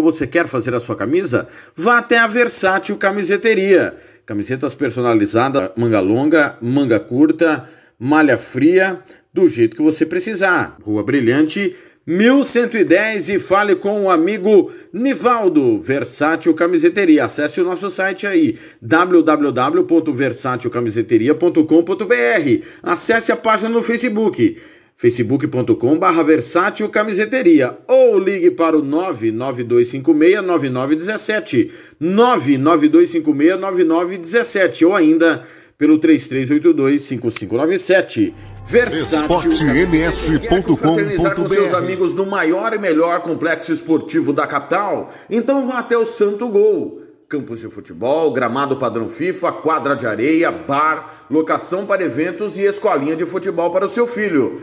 você quer fazer a sua camisa? Vá até a Versátil Camiseteria. Camisetas personalizadas, manga longa, manga curta, malha fria, do jeito que você precisar. Rua Brilhante, 1110 e fale com o amigo Nivaldo, Versátil Camiseteria. Acesse o nosso site aí, www.versatilcamiseteria.com.br. Acesse a página no Facebook facebook.com barra versátil camiseteria ou ligue para o 992569917 992569917 ou ainda pelo 33825597 Versátil com seus amigos no maior e melhor complexo esportivo da capital? Então vá até o Santo Gol. Campos de futebol, gramado padrão FIFA, quadra de areia, bar, locação para eventos e escolinha de futebol para o seu filho.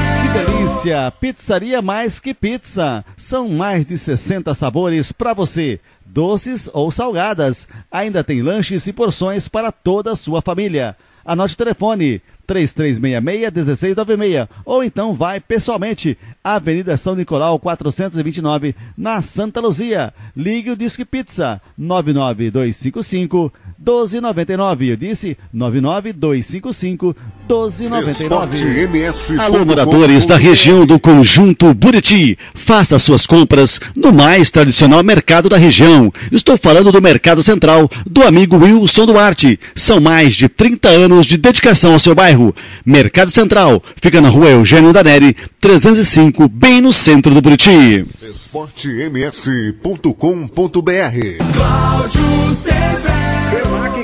Delícia! Pizzaria Mais Que Pizza. São mais de 60 sabores para você, doces ou salgadas. Ainda tem lanches e porções para toda a sua família. Anote o telefone 3366-1696 ou então vai pessoalmente Avenida São Nicolau 429 na Santa Luzia. Ligue o Disque Pizza 99255 1299. Eu disse 99255 1299. Alô, moradores da região do Conjunto Buriti. Faça suas compras no mais tradicional mercado da região. Estou falando do Mercado Central, do amigo Wilson Duarte. São mais de 30 anos de dedicação ao seu bairro. Mercado Central fica na rua Eugênio Daneri, 305, bem no centro do Buriti. esportems.com.br Cláudio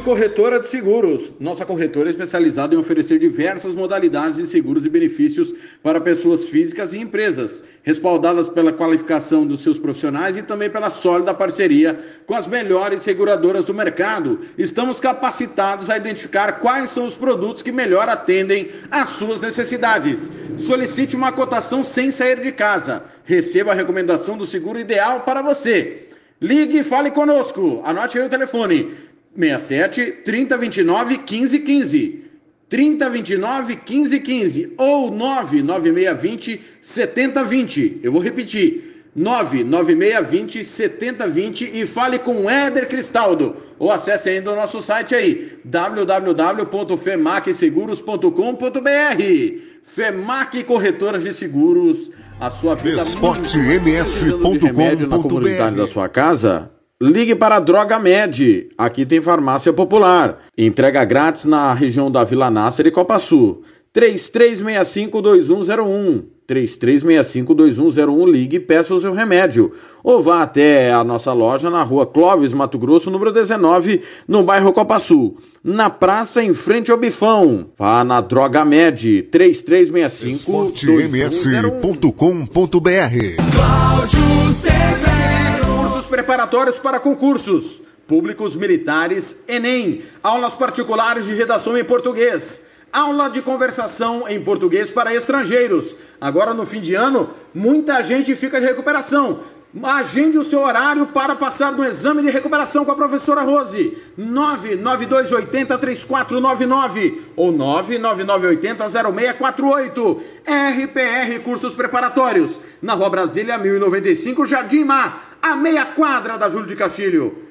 Corretora de Seguros. Nossa corretora é especializada em oferecer diversas modalidades de seguros e benefícios para pessoas físicas e empresas, respaldadas pela qualificação dos seus profissionais e também pela sólida parceria com as melhores seguradoras do mercado. Estamos capacitados a identificar quais são os produtos que melhor atendem às suas necessidades. Solicite uma cotação sem sair de casa. Receba a recomendação do seguro ideal para você. Ligue e fale conosco. Anote aí o telefone 67 3029 1515. 3029 1515 ou 99620 7020. Eu vou repetir. 99620 7020 e fale com o Éder Cristaldo ou acesse ainda o nosso site aí www.femacseguros.com.br Femac Corretoras de Seguros, a sua vida esportems.com.br na comunidade da sua casa Ligue para a Droga Med. Aqui tem farmácia popular. Entrega grátis na região da Vila Nácer e Copa Sul. 3365-2101. 3365-2101. Ligue e peça o seu remédio. Ou vá até a nossa loja na rua Clóvis, Mato Grosso, número 19, no bairro Copa Sul. Na praça, em frente ao Bifão. Vá na Droga Med. 3365 esportems.com.br Cláudio César. Preparatórios para concursos públicos militares, Enem, aulas particulares de redação em português, aula de conversação em português para estrangeiros. Agora no fim de ano, muita gente fica de recuperação. Agende o seu horário para passar no exame de recuperação com a professora Rose. 992803499 ou 999800648. RPR Cursos Preparatórios. Na Rua Brasília 1095, Jardim Mar, a meia quadra da Júlio de Castilho.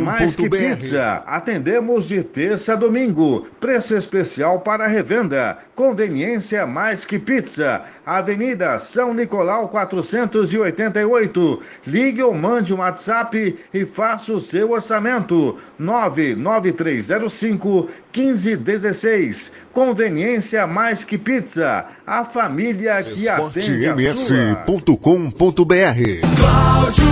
Mais que pizza. Atendemos de terça a domingo. Preço especial para revenda. Conveniência mais que pizza. Avenida São Nicolau 488. Ligue ou mande um WhatsApp e faça o seu orçamento. 99305 1516. Conveniência mais que pizza. A família que atende a sua. esportems.com.br Cláudio.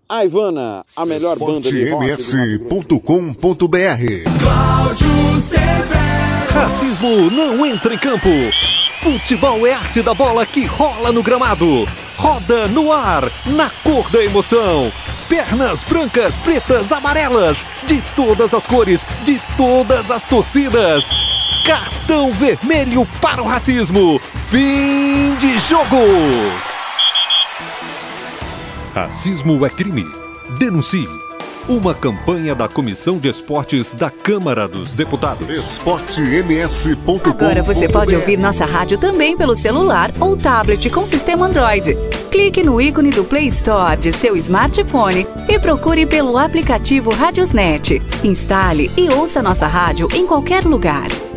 A Ivana, a melhor banda de rock. ms.com.br Cláudio Severo. Racismo não entra em campo. Futebol é arte da bola que rola no gramado. Roda no ar, na cor da emoção. Pernas brancas, pretas, amarelas, de todas as cores, de todas as torcidas. Cartão vermelho para o racismo. Fim de jogo. Racismo é crime. Denuncie. Uma campanha da Comissão de Esportes da Câmara dos Deputados. esportems.com.br Agora você pode ouvir nossa rádio também pelo celular ou tablet com sistema Android. Clique no ícone do Play Store de seu smartphone e procure pelo aplicativo Radiosnet. Instale e ouça nossa rádio em qualquer lugar.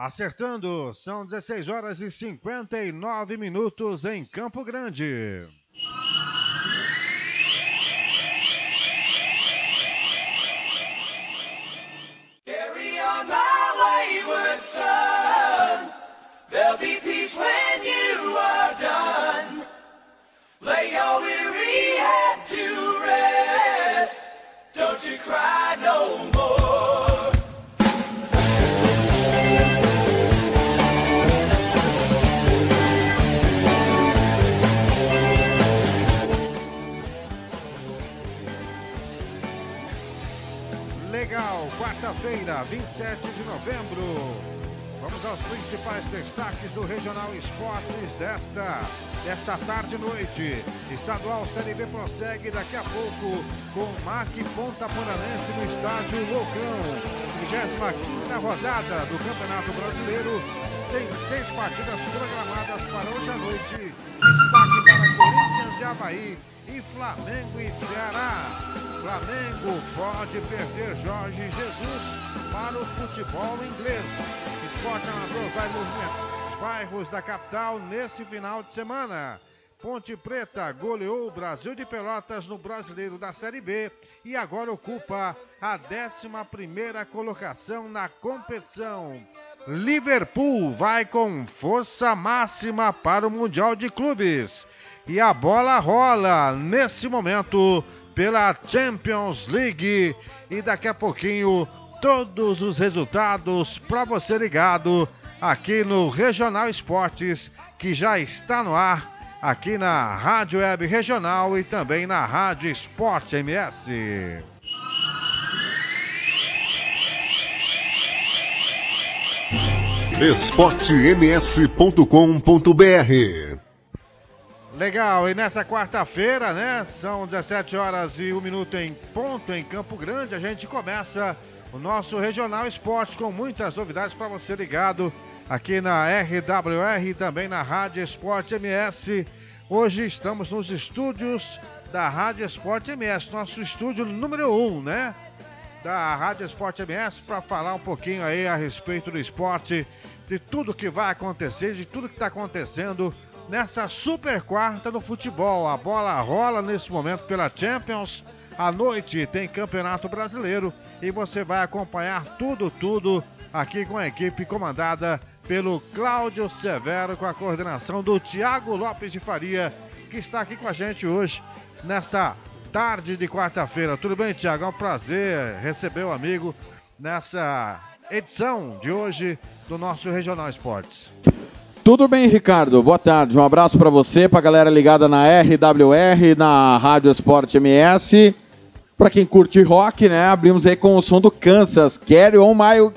Acertando, são 16 horas e 59 minutos em Campo Grande. Carry on my wayward son. There'll be peace when you are done. Lay your weary head to rest. Don't you cry no more. Legal, quarta-feira, 27 de novembro. Vamos aos principais destaques do Regional Esportes desta, desta tarde e noite. Estadual Série B prossegue daqui a pouco com MAC Ponta Poranense no estádio Loucão. 25 rodada do Campeonato Brasileiro. Tem seis partidas programadas para hoje à noite. Destaque para Corinthians e Havaí e Flamengo e Ceará. Flamengo pode perder Jorge Jesus para o futebol inglês. Esporte Amador vai movimentar os bairros da capital nesse final de semana. Ponte Preta goleou o Brasil de Pelotas no Brasileiro da Série B e agora ocupa a 11ª colocação na competição. Liverpool vai com força máxima para o Mundial de Clubes. E a bola rola nesse momento pela Champions League. E daqui a pouquinho, todos os resultados para você ligado aqui no Regional Esportes, que já está no ar aqui na Rádio Web Regional e também na Rádio Esporte MS. esportems.com.br Legal, e nessa quarta-feira, né? São 17 horas e 1 minuto em ponto em Campo Grande. A gente começa o nosso Regional Esporte com muitas novidades para você ligado aqui na RWR e também na Rádio Esporte MS. Hoje estamos nos estúdios da Rádio Esporte MS, nosso estúdio número 1, um, né? Da Rádio Esporte MS para falar um pouquinho aí a respeito do esporte, de tudo que vai acontecer, de tudo que está acontecendo nessa super quarta no futebol. A bola rola nesse momento pela Champions. À noite tem Campeonato Brasileiro e você vai acompanhar tudo, tudo aqui com a equipe comandada pelo Cláudio Severo, com a coordenação do Tiago Lopes de Faria, que está aqui com a gente hoje nessa tarde de quarta-feira. Tudo bem, Tiago? É um prazer receber o amigo nessa edição de hoje do nosso Regional Esportes. Tudo bem, Ricardo? Boa tarde. Um abraço para você, para a galera ligada na RWR, na Rádio Esporte MS. Para quem curte rock, né? Abrimos aí com o som do Kansas. Carry on my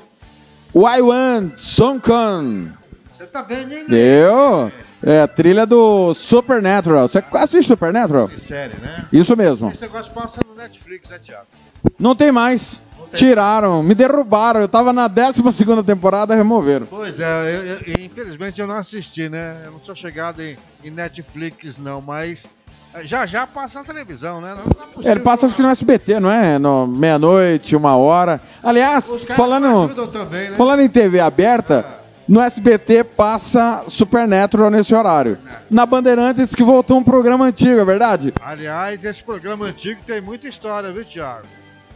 I want Sonkan. Você tá vendo, hein? Eu? É, trilha do Supernatural. Você assiste Supernatural? Que série, né? Isso mesmo. Esse negócio passa no Netflix, né, Thiago? Não tem mais. Tiraram, me derrubaram. Eu tava na 12 temporada, removeram. Pois é, eu- eu- infelizmente eu não assisti, né? Eu não sou chegado em, em Netflix, não, mas eh, já já passa na televisão, né? Não, não é. É, ele passa acho que no SBT, não é? No meia-noite, uma hora. Aliás, falando, também, né? falando em TV aberta, no SBT passa Supernatural nesse horário. Na Bandeirantes que voltou um programa antigo, é verdade? Aliás, esse programa antigo tem muita história, viu, Thiago?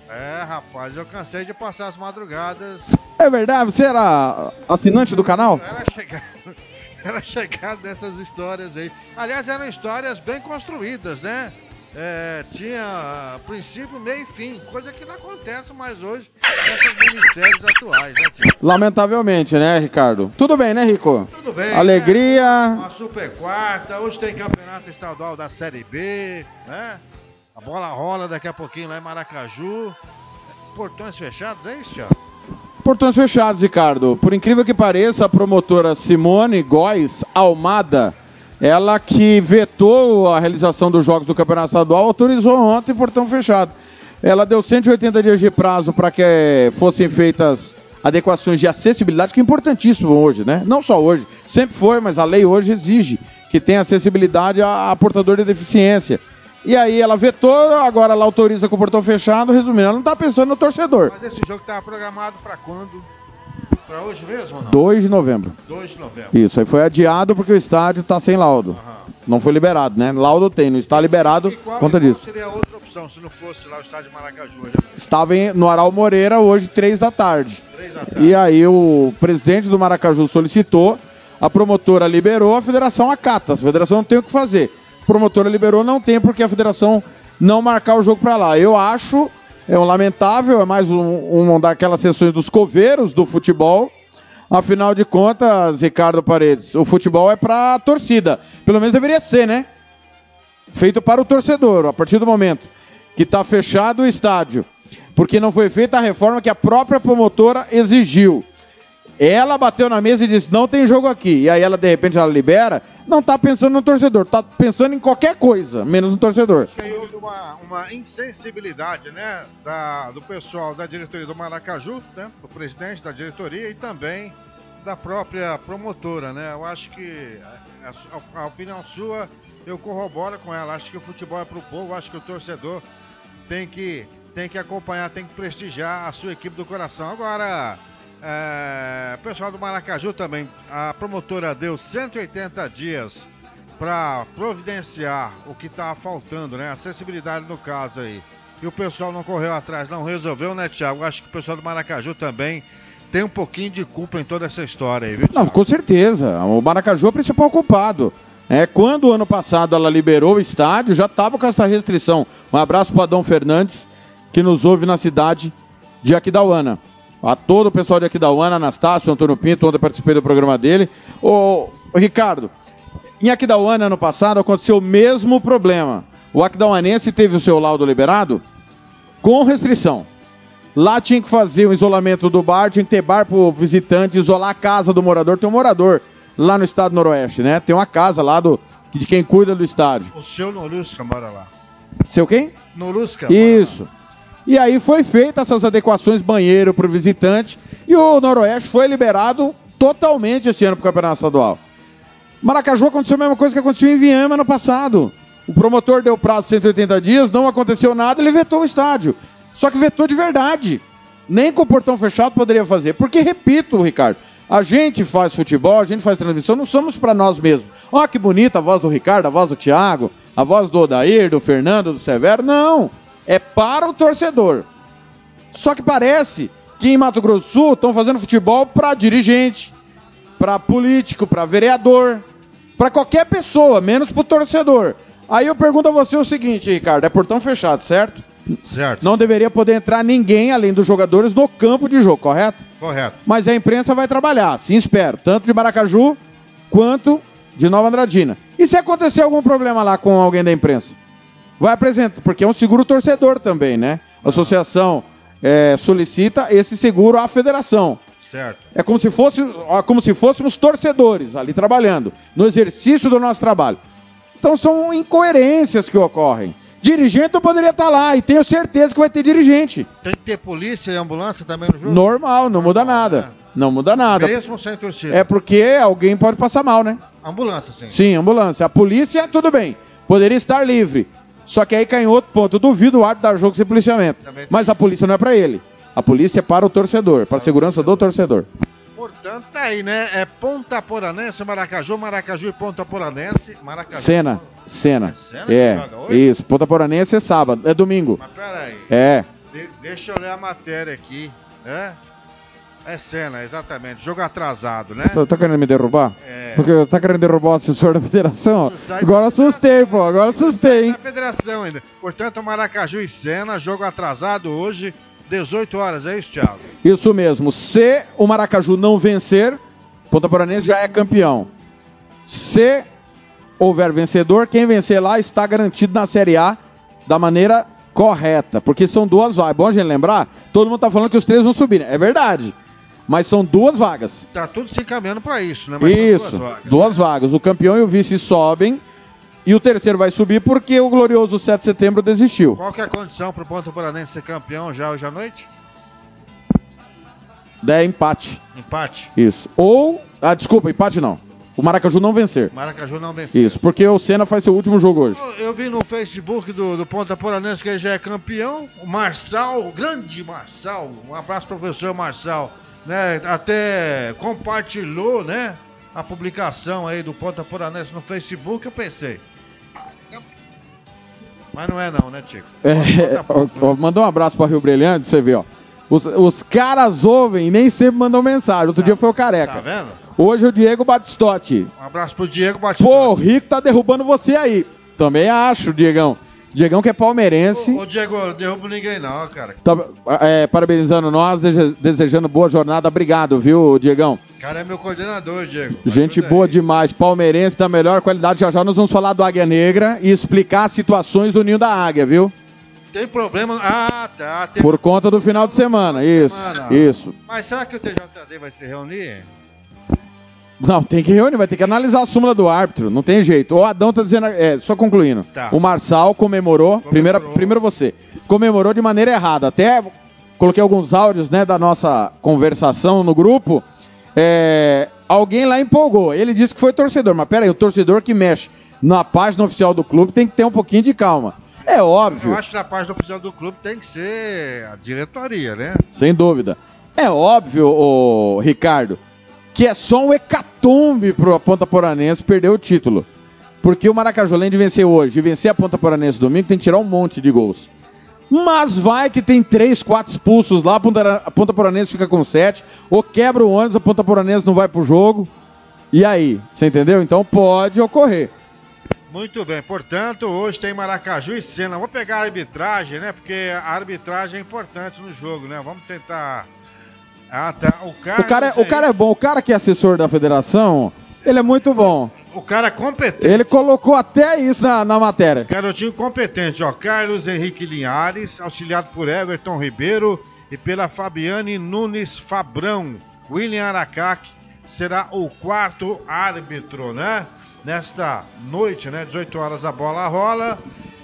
É, rapaz, eu cansei de passar as madrugadas. É verdade? Você era assinante do canal? Era chegado, era chegado dessas histórias aí. Aliás, eram histórias bem construídas, né? É, tinha ah, princípio, meio e fim, coisa que não acontece mais hoje nessas minisséries atuais, né? Lamentavelmente, né, Ricardo? Tudo bem, né, Rico? Tudo bem. Alegria. Né? Uma super quarta, hoje tem campeonato estadual da Série B, né? A bola rola daqui a pouquinho lá em Maracaju. Portões fechados, é isso, Thiago? Portões fechados, Ricardo. Por incrível que pareça, a promotora Simone Góes Almada, ela que vetou a realização dos jogos do Campeonato Estadual, autorizou ontem portão fechado. Ela deu 180 dias de prazo para que fossem feitas adequações de acessibilidade, que é importantíssimo hoje, né? Não só hoje, sempre foi, mas a lei hoje exige que tenha acessibilidade a, a portador de deficiência. E aí ela vetou, agora ela autoriza com o portão fechado, resumindo, ela não está pensando no torcedor. Mas esse jogo estava programado para quando? Para hoje mesmo ou não? 2 de novembro. 2 de novembro. Isso, aí foi adiado porque o estádio está sem laudo. Não foi liberado, né? Laudo tem, não está liberado Qual, conta disso. seria a outra opção se não fosse lá o estádio Maracaju? né? Estava em- no Aral Moreira hoje, três da tarde. Três da tarde. E aí o presidente do Maracaju solicitou, a promotora liberou, a federação acata. A federação não tem o que fazer. A promotora liberou, não tem porque a federação não marcar o jogo para lá. Eu acho, é um lamentável, é mais um, uma daquelas sessões dos coveiros do futebol. Afinal de contas, Ricardo Paredes, o futebol é para torcida. Pelo menos deveria ser, né? Feito para o torcedor. A partir do momento que está fechado o estádio, porque não foi feita a reforma que a própria promotora exigiu. Ela bateu na mesa e disse: não tem jogo aqui. E aí ela, de repente, ela libera. Não está pensando no torcedor, está pensando em qualquer coisa, menos no torcedor. Houve uma, uma insensibilidade, né, da, do pessoal da diretoria do Maracaju, né, do presidente da diretoria e também da própria promotora, né. Eu acho que a, a- a opinião sua eu corroboro com ela. Acho que o futebol é pro povo, acho que o torcedor tem que tem que acompanhar, tem que prestigiar a sua equipe do coração. Agora, é, pessoal do Maracaju também, a promotora deu 180 dias para providenciar o que estava faltando, né? Acessibilidade no caso aí. E o pessoal não correu atrás, não resolveu, né, Thiago? Acho que o pessoal do Maracaju também tem um pouquinho de culpa em toda essa história aí, viu? Não, com certeza. O Maracaju é o principal culpado. É, quando ano passado ela liberou o estádio, já estava com essa restrição. Um abraço para Adão Fernandes, que nos ouve na cidade de Aquidauana. A todo o pessoal de Aquidauana, Anastácio, Antônio Pinto, onde eu participei do programa dele. Ô, ô, Ricardo, em Aquidauana, ano passado, aconteceu o mesmo problema. O Aquidauanense teve o seu laudo liberado com restrição. Lá tinha que fazer o isolamento do bar, tinha que ter bar pro visitante, isolar a casa do morador. Tem um morador lá no estado do Noroeste, né? Tem uma casa lá do, de quem cuida do estádio. O seu Nolusca mora lá. Seu quem? Nolusca? Isso. E aí foi feita essas adequações banheiro pro visitante e o Noroeste foi liberado totalmente esse ano pro Campeonato Estadual. Maracaju aconteceu a mesma coisa que aconteceu em Viama ano passado. O promotor deu prazo de 180 dias, não aconteceu nada, ele vetou o estádio. Só que vetou de verdade. Nem com o portão fechado poderia fazer. Porque, repito, Ricardo, a gente faz futebol, a gente faz transmissão, não somos para nós mesmos. Ó, que bonita a voz do Ricardo, a voz do Thiago, a voz do Odair, do Fernando, do Severo. Não! É para o torcedor. Só que parece que em Mato Grosso do Sul estão fazendo futebol para dirigente, para político, para vereador, para qualquer pessoa, menos para o torcedor. Aí eu pergunto a você o seguinte, Ricardo, é portão fechado, certo? Certo. Não deveria poder entrar ninguém além dos jogadores no campo de jogo, correto? Correto. Mas a imprensa vai trabalhar, sim espero, tanto de Maracaju quanto de Nova Andradina. E se acontecer algum problema lá com alguém da imprensa? Vai apresentar, porque é um seguro torcedor também, né? A associação é, solicita esse seguro à federação. Certo. É como se, fosse, como se fôssemos torcedores ali trabalhando, no exercício do nosso trabalho. Então são incoerências que ocorrem. Dirigente poderia estar lá, e tenho certeza que vai ter dirigente. Tem que ter polícia e ambulância também no jogo? Normal, não muda nada. Não muda nada. Mesmo sem torcida. É porque alguém pode passar mal, né? Ambulância, sim. Sim, ambulância. A polícia, tudo bem. Poderia estar livre. Só que aí cai em outro ponto. Eu duvido o árbitro dar jogo sem policiamento. Mas a polícia não é para ele. A polícia é para o torcedor, para a segurança do torcedor. Portanto, tá aí, né? É Ponta Poranense, Maracaju, Maracaju e Ponta Poranense. Maracaju. Cena, cena. É, hoje? isso. Ponta Poranense é sábado, é domingo. Mas peraí. É. De- deixa eu ler a matéria aqui. É? É cena, exatamente. Jogo atrasado, né? Tá, tá querendo me derrubar? É. Porque tá querendo derrubar o assessor da federação? Agora assustei, pô. Agora assustei, hein? Na federação ainda. Portanto, Maracaju e Cena, jogo atrasado hoje, 18 horas, é isso, Thiago? Isso mesmo. Se o Maracaju não vencer, Ponta Poranense já é campeão. Se houver vencedor, quem vencer lá está garantido na Série A da maneira correta. Porque são duas vagas. É bom a gente lembrar, todo mundo tá falando que os três vão subir. né? É verdade. Mas são duas vagas. Tá tudo se encaminhando pra isso, né? Mas Isso, duas vagas. duas vagas. O campeão e o vice sobem. E o terceiro vai subir porque o glorioso 7 de setembro desistiu. Qual que é a condição pro Ponta Poranense ser campeão já hoje à noite? É empate. Empate. Isso. Ou. Ah, desculpa, empate não. O Maracaju não vencer. Maracaju não venceu. Isso, porque o Senna faz seu último jogo hoje. Eu- Eu vi no Facebook do, do Ponta Poranense que ele já é campeão. O Marçal, o grande Marçal, um abraço professor Marçal, né? Até compartilhou, né? A publicação aí do Ponta Poranense no Facebook, eu pensei. Mas não é não, né, Tico? É, ó, mandou um abraço para Rio Brilhante, pra você ver, ó. Os, os caras ouvem e nem sempre mandam mensagem. Outro dia foi o Careca. Tá vendo? Hoje é o Diego Batistotti. Um abraço pro Diego Batista. Pô, o Rico tá derrubando você aí. Também acho, Diegão. Diegão que é palmeirense. Ô, Diego, eu derrubo ninguém não, cara. Tá, é, parabenizando nós, deseja- desejando boa jornada. Obrigado, viu, Diegão? Cara é meu coordenador, Diego. Gente Ajuda boa aí. demais, palmeirense da melhor qualidade. Já já nós vamos falar do Águia Negra e explicar as situações do Ninho da Águia, viu? Tem problema. Ah, tá. Tem... Por conta do final de semana, isso, semana. isso. Mas será que o TJD vai se reunir? Não, tem que reunir, vai ter que analisar a súmula do árbitro, não tem jeito. O Adão tá dizendo, é, só concluindo. Tá. O Marçal comemorou, Primeiro, primeiro você, comemorou de maneira errada. Até coloquei alguns áudios, né, da nossa conversação no grupo. É, alguém lá empolgou. Ele disse que foi torcedor, mas peraí, o torcedor que mexe na página oficial do clube tem que ter um pouquinho de calma. É óbvio. Eu acho que na página oficial do clube tem que ser a diretoria, né? Sem dúvida. É óbvio, ô, Ricardo, que é só um hecatombe pro Ponta Poranense perder o título. Porque o de vencer hoje e vencer a Ponta Poranense domingo, tem que tirar um monte de gols. Mas vai que tem três, quatro expulsos lá, a Ponta, a Poranense fica com sete, ou quebra o ônibus, a Ponta Poranense não vai pro jogo. E aí, você entendeu? Então pode ocorrer. Muito bem, portanto, hoje tem Maracaju e Cena. Vou pegar a arbitragem, né? Porque a arbitragem é importante no jogo, né? Vamos tentar. Ah, tá. O cara, O cara, é, o cara é bom, o cara que é assessor da federação, ele é muito bom. O cara é competente. Ele colocou até isso na, na matéria. Garotinho competente, ó. Carlos Henrique Linhares, auxiliado por Everton Ribeiro e pela Fabiane Nunes Fabrão. William Aracac será o quarto árbitro, né? Nesta noite, né? 18 horas a bola rola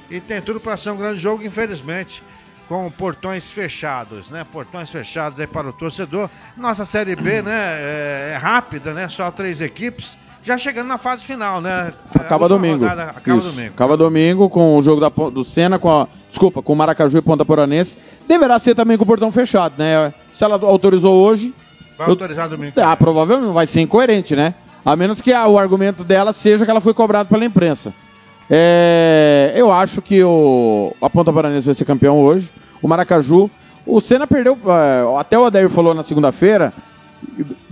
e tem tudo para ser um grande jogo, infelizmente, com portões fechados, né? Portões fechados aí para o torcedor. Nossa Série B, né? É, é rápida, né? Só três equipes. Já chegando na fase final, né? Acaba domingo. rodada acaba Isso. domingo. Acaba domingo com o jogo da, do Senna com a. Desculpa, com o Maracaju e Ponta Poranense. Deverá ser também com o portão fechado, né? Se ela autorizou hoje. Vai eu- autorizar domingo. Ah, provavelmente vai ser incoerente, né? A menos que ah, o argumento dela seja que ela foi cobrada pela imprensa. É, eu acho que o, a Ponta Paranense vai ser campeão hoje. O Maracaju. O Senna perdeu. é, até o Adair falou na segunda-feira.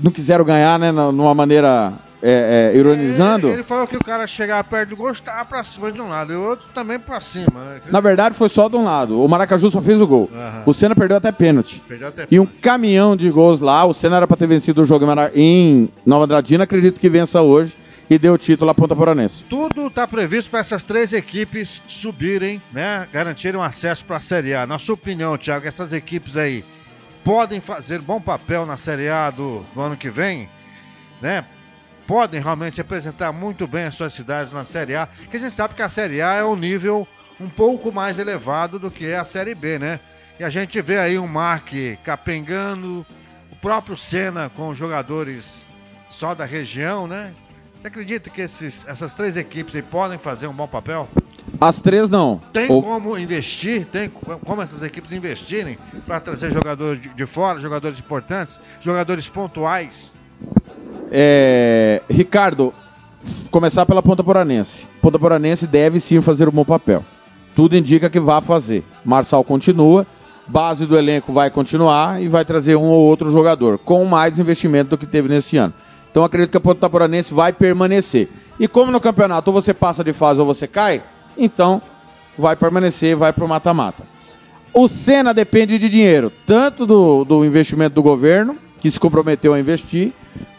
Não quiseram ganhar, né? Numa maneira é, é, ironizando. Ele, ele falou que o cara chegava perto do gol, estava pra cima de um lado, e o outro também pra cima. né? Na verdade, foi só de um lado. O Maracaju só fez o gol. Aham. O Senna perdeu até pênalti. Perdeu até E um caminhão de gols lá. O Senna era pra ter vencido o jogo em Nova Andradina. Acredito que vença hoje e deu o título à Ponta Poranense. Tudo está previsto para essas três equipes subirem, né? Garantirem acesso para a Série A. Na sua opinião, Thiago, essas equipes aí podem fazer bom papel na Série A do, do ano que vem, né? Podem realmente representar muito bem as suas cidades na Série A, que a gente sabe que a Série A é um nível um pouco mais elevado do que é a Série B, né? E a gente vê aí um Mark capengando, o próprio Senna com jogadores só da região, né? Você acredita que esses, essas três equipes aí podem fazer um bom papel? As três não. Tem como investir, tem co- como essas equipes investirem para trazer jogadores de, de fora, jogadores importantes, jogadores pontuais? É, Ricardo, começar pela Ponta Poranense. Ponta Poranense deve sim fazer um bom papel. Tudo indica que vai fazer. Marçal continua, base do elenco vai continuar e vai trazer um ou outro jogador, com mais investimento do que teve nesse ano. Então acredito que a Ponta Poranense vai permanecer. E como no campeonato ou você passa de fase ou você cai, então vai permanecer, vai pro mata-mata. O Senna depende de dinheiro, tanto do, do investimento do governo, que se comprometeu a investir,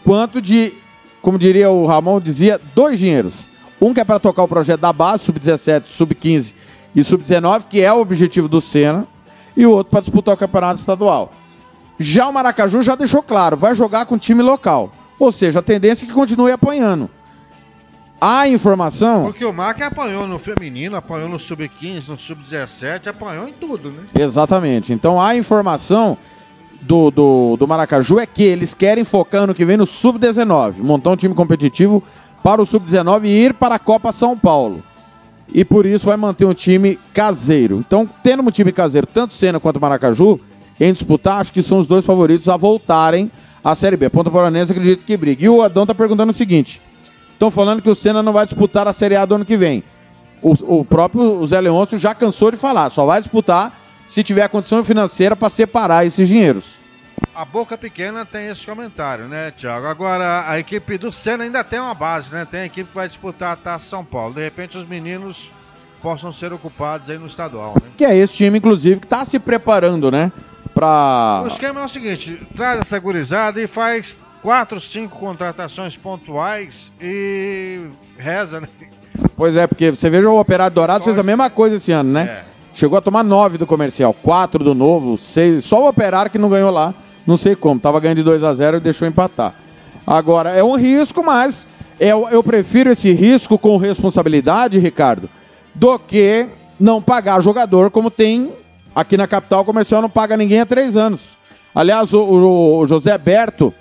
quanto de, como diria o Ramon, dizia, dois dinheiros. Um que é para tocar o projeto da base, sub-17, sub-15 e sub-19, que é o objetivo do Senna, e o outro para disputar o campeonato estadual. Já o Maracaju já deixou claro, vai jogar com time local. Ou seja, a tendência é que continue apanhando. A informação. Porque o Mark apanhou no feminino, apanhou no sub-15, no sub-17, apanhou em tudo, né? Exatamente. Então a informação do, do, do Maracaju é que eles querem focar ano que vem no Sub-19, montar um time competitivo para o Sub-19 e ir para a Copa São Paulo. E por isso vai manter um time caseiro. Então, tendo um time caseiro, tanto Senna quanto Maracaju, em disputar, acho que são os dois favoritos a voltarem à Série B. Ponta Poranense acredito que briga. E o Adão tá perguntando o seguinte: estão falando que o Senna não vai disputar a Série A do ano que vem. O, o próprio Zé Leôncio já cansou de falar, só vai disputar se tiver condição financeira para separar esses dinheiros. A Boca Pequena tem esse comentário, né, Thiago? Agora, a equipe do Senna ainda tem uma base, né? Tem a equipe que vai disputar a Taça São Paulo. De repente, os meninos possam ser ocupados aí no estadual, né? Que é esse time, inclusive, que está se preparando, né? Pra. O esquema é o seguinte: traz essa gurizada e faz quatro, cinco contratações pontuais e reza, né? Pois é, porque você veja o Operário Dourado fez a mesma coisa esse ano, né? Chegou a tomar nove do comercial, quatro do novo, seis. Só o Operário que não ganhou lá, não sei como. Tava ganhando de 2 a 0 e deixou empatar. Agora, é um risco, mas eu, eu prefiro esse risco com responsabilidade, Ricardo, do que não pagar jogador como tem aqui na capital comercial, não paga ninguém há três anos. Aliás, o, o- José Berto,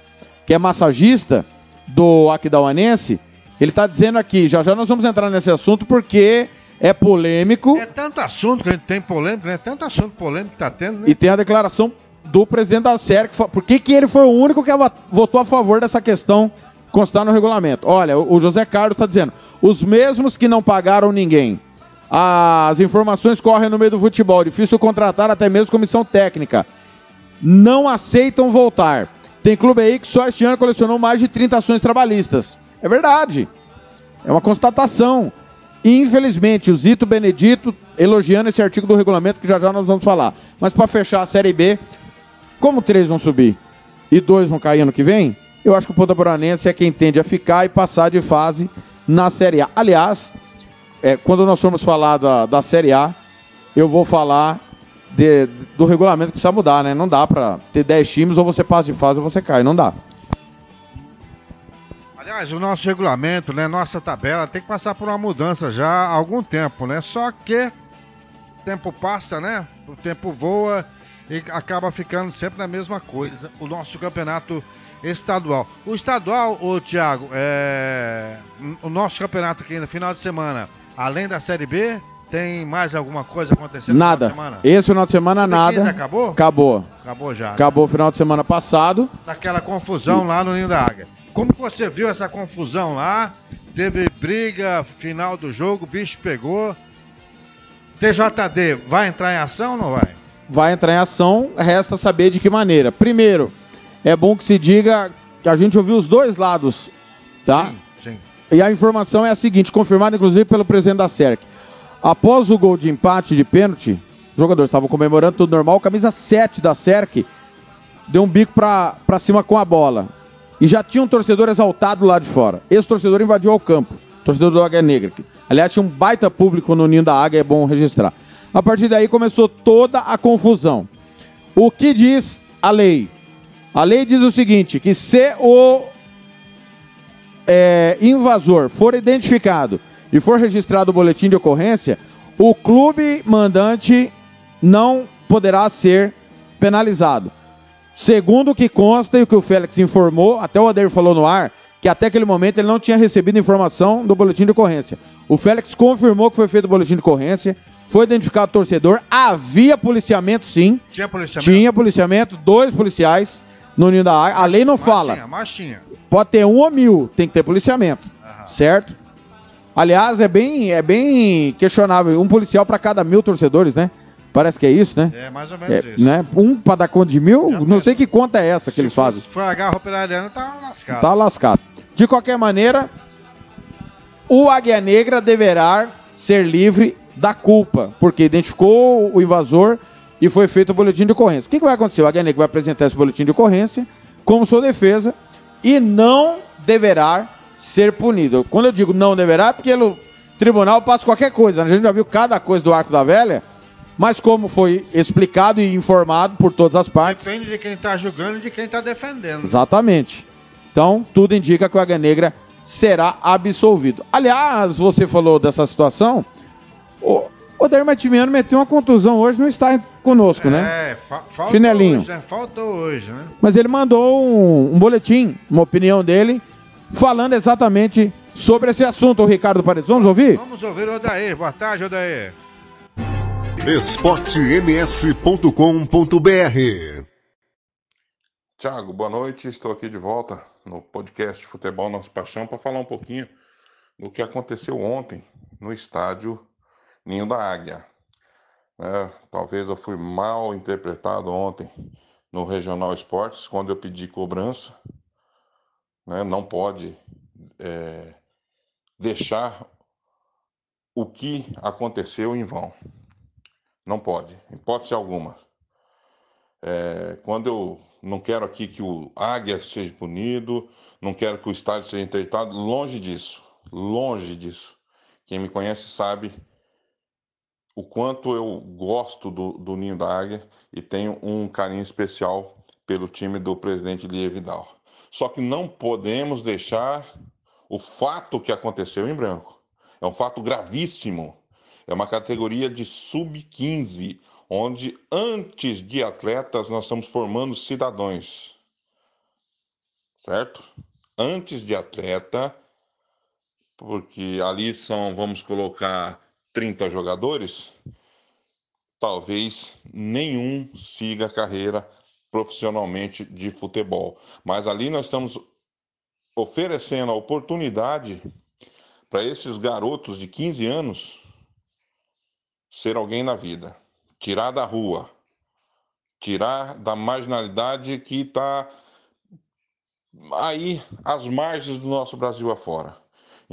que é massagista do Aquidauanense, ele está dizendo aqui, já já nós vamos entrar nesse assunto porque é polêmico É tanto assunto que a gente tem polêmico, né? Tanto assunto polêmico que tá tendo, né? e tem a declaração do presidente da SER, que por que, que ele foi o único que votou a favor dessa questão constar no regulamento. Olha, o José Carlos está dizendo, os mesmos que não pagaram ninguém. As informações correm no meio do futebol, difícil contratar até mesmo comissão técnica. Não aceitam voltar. Tem clube aí que só este ano colecionou mais de 30 ações trabalhistas. É verdade. É uma constatação. Infelizmente, o Zito Benedito elogiando esse artigo do regulamento que já já nós vamos falar. Mas para fechar a Série B, como três vão subir e dois vão cair ano que vem, eu acho que o Ponta Poranense é quem tende a ficar e passar de fase na Série A. Aliás, é, quando nós formos falar da, da Série A, eu vou falar de- do regulamento que precisa mudar, né? Não dá pra ter 10 times, ou você passa de fase ou você cai, não dá. Aliás, o nosso regulamento, né, nossa tabela tem que passar por uma mudança já há algum tempo, né? Só que o tempo passa, né? O tempo voa e acaba ficando sempre na mesma coisa. O nosso campeonato estadual. O estadual, ô Thiago, é... o nosso campeonato aqui no final de semana, além da Série B, tem mais alguma coisa acontecendo no Nada. final de semana? Esse final de semana, Sub-15 nada. acabou? Acabou. Acabou já. né? Acabou o final de semana passado. daquela confusão lá no Ninho da Águia. Como você viu essa confusão lá? Teve briga, final do jogo, bicho pegou. TJD vai entrar em ação ou não vai? vai entrar em ação, resta saber de que maneira. Primeiro, é bom que se diga que a gente ouviu os dois lados Tá? Sim. E a informação é a seguinte, confirmada inclusive pelo presidente da SERC. Após o gol de empate de pênalti, os jogadores estavam comemorando tudo normal, camisa 7 da SERC deu um bico pra cima com a bola. E já tinha um torcedor exaltado lá de fora. Esse torcedor invadiu o campo, torcedor do Águia Negra. Aliás, tinha um baita público no Ninho da Águia, é bom registrar. A partir daí começou toda a confusão. O que diz a lei? A lei diz o seguinte, que se o é, invasor for identificado e for registrado o boletim de ocorrência, o clube mandante não poderá ser penalizado. Segundo o que consta e o que o Félix informou, até o Adair falou no ar, que até aquele momento ele não tinha recebido informação do boletim de ocorrência. O Félix confirmou que foi feito o boletim de ocorrência, foi identificado o torcedor, havia policiamento sim, Tinha policiamento? tinha policiamento, dois policiais no Ninho da Águia. A lei não fala. Tinha. Pode ter um ou mil, tem que ter policiamento, certo? Aliás, é bem, é bem questionável. Um policial para cada mil torcedores, né? Parece que é isso, né? É mais ou menos É, isso. né? Um para dar conta de mil? Não sei que conta é essa que eles fazem. Se for a garra operariana, tá lascado. Tá lascado. De qualquer maneira, o Águia Negra deverá ser livre da culpa, porque identificou o invasor e foi feito o boletim de ocorrência. O que, que vai acontecer? O Negra vai apresentar esse boletim de ocorrência como sua defesa e não deverá ser punido. Quando eu digo não deverá, é porque no tribunal passa qualquer coisa. né? A gente já viu cada coisa do Arco da Velha, mas como foi explicado e informado por todas as partes, Depende de quem tá julgando e de quem tá defendendo. Exatamente. Então, tudo indica que o Águia Negra será absolvido. Aliás, você falou dessa situação. O, o Dair Matimiano meteu uma contusão hoje, não está conosco, né? É, fa faltou Chinelinho. hoje, né? Faltou hoje, né? Mas ele mandou um, um boletim, uma opinião dele, falando exatamente sobre esse assunto, o Ricardo Paredes. Vamos ouvir? Vamos ouvir o Odair. Boa tarde, Odair. esportems.com.br Tiago, boa noite. Estou aqui de volta no podcast Futebol Nossa Paixão para falar um pouquinho do que aconteceu ontem no estádio Ninho da Águia. né? talvez eu fui mal interpretado ontem no Regional Esportes, quando eu pedi cobrança. né? Não pode é, deixar o que aconteceu em vão. Não pode, em hipótese alguma. É, quando eu não quero aqui que o Águia seja punido, não quero que o estádio seja interditado, longe disso, longe disso. Quem me conhece sabe o quanto eu gosto do, do Ninho da Águia e tenho um carinho especial pelo time do presidente Lia Vidal. Só que não podemos deixar o fato que aconteceu em branco. É um fato gravíssimo. É uma categoria de sub-15, onde antes de atletas nós estamos formando cidadãos. Certo? Antes de atleta, porque ali são, vamos colocar, 30 jogadores, talvez nenhum siga a carreira profissionalmente de futebol. Mas ali nós estamos oferecendo a oportunidade para esses garotos de 15 anos ser alguém na vida, tirar da rua, tirar da marginalidade que está aí às margens do nosso Brasil afora.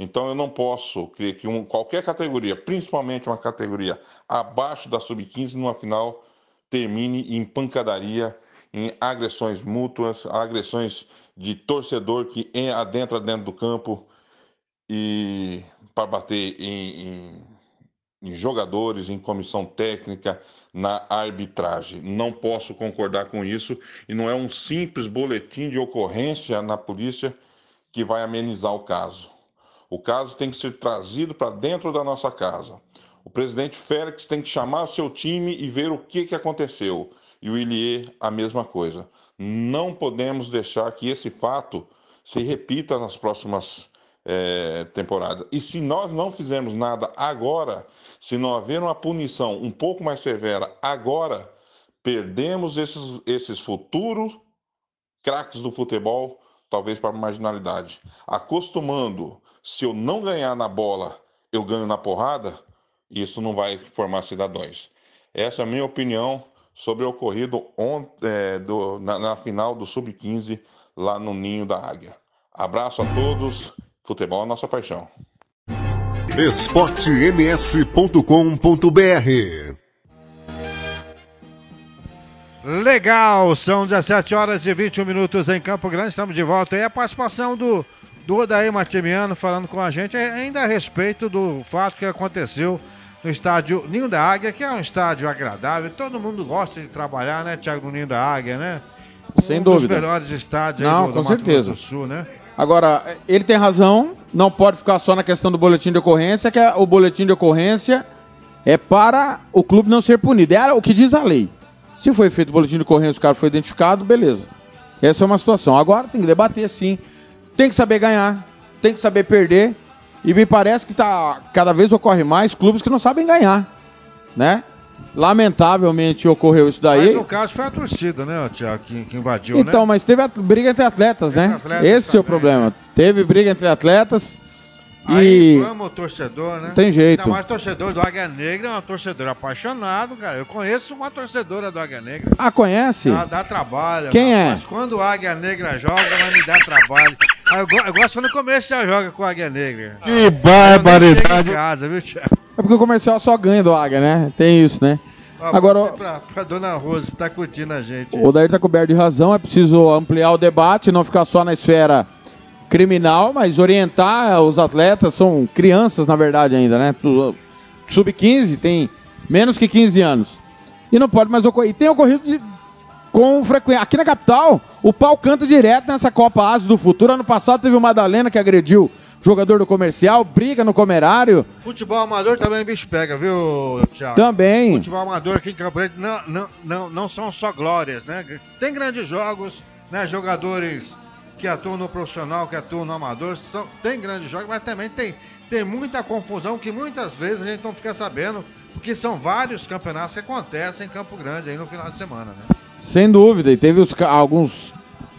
Então eu não posso crer que um, qualquer categoria, principalmente uma categoria abaixo da sub-15, numa final termine em pancadaria, em agressões mútuas, agressões de torcedor que en- adentra dentro do campo e para bater em, em- em jogadores, em comissão técnica, na arbitragem. Não posso concordar com isso e não é um simples boletim de ocorrência na polícia que vai amenizar o caso. O caso tem que ser trazido para dentro da nossa casa. O presidente Félix tem que chamar o seu time e ver o que, que aconteceu. E o Ilie, a mesma coisa. Não podemos deixar que esse fato se repita nas próximas eh, temporadas. E se nós não fizermos nada agora, se não haver uma punição um pouco mais severa agora, perdemos esses, esses futuros craques do futebol, talvez para a marginalidade. Acostumando, se eu não ganhar na bola, eu ganho na porrada, isso não vai formar cidadãos. Essa é a minha opinião sobre o ocorrido ont- é, do- na, na final do Sub-15 lá no Ninho da Águia. Abraço a todos. Futebol é nossa paixão. esportems.com.br Legal, são 17 horas e 21 minutos em Campo Grande, estamos de volta. E a participação do, do Odair Matimiano falando com a gente ainda a respeito do fato que aconteceu no estádio Ninho da Águia, que é um estádio agradável, todo mundo gosta de trabalhar, né, Thiago, no Ninho da Águia, né? Sem um dúvida. dos melhores estádios aí Não, do, com do certeza. Grosso do Sul, né? Agora, ele tem razão, não pode ficar só na questão do boletim de ocorrência, que é- o boletim de ocorrência é para o clube não ser punido. É o que diz a lei. Se foi feito o boletim de ocorrência, o cara foi identificado, beleza. Essa é uma situação. Agora tem que debater sim. Tem que saber ganhar, tem que saber perder. E me parece que tá, cada vez ocorre mais clubes que não sabem ganhar, né? Lamentavelmente ocorreu isso daí. Mas no caso foi a torcida, né, Thiago, que, que invadiu, Então, né? mas teve at- briga entre atletas, né? atletas Esse é o problema. Teve briga entre atletas Aí e o torcedor, né? Tem jeito. Ainda mais torcedor do Águia Negra, é um torcedor apaixonado, cara. Eu conheço uma torcedora do Águia Negra. Ah, conhece? Ela dá trabalho. Quem é? Mas quando o Águia Negra joga, vai me dar trabalho. Ah, eu, go- eu gosto quando no começo já joga com o Águia Negra. Que barbaridade. casa, viu, Thiago? É porque o comercial só ganha do Águia, né? Tem isso, né? Um Agora, pra, pra Dona Rosa, que tá curtindo a gente. o Dair tá coberto de razão, é preciso ampliar o debate, não ficar só na esfera criminal, mas orientar os atletas, são crianças na verdade ainda, né? Tu- Sub-15 tem menos que 15 anos. E não pode mais ocorrer. E tem ocorrido de- com frequência. Aqui na capital, o pau canta direto nessa Copa Ásia do Futuro. Ano passado teve o Madalena que agrediu jogador do comercial, briga no comerário. Futebol amador também bicho pega, viu, Thiago? Também. Futebol amador aqui em Campo Grande não, não, não, não são só glórias, né? Tem grandes jogos, né? Jogadores que atuam no profissional, que atuam no amador, são, tem grandes jogos, mas também tem, tem muita confusão que muitas vezes a gente não fica sabendo, porque são vários campeonatos que acontecem em Campo Grande aí no final de semana, né? Sem dúvida, e teve os alguns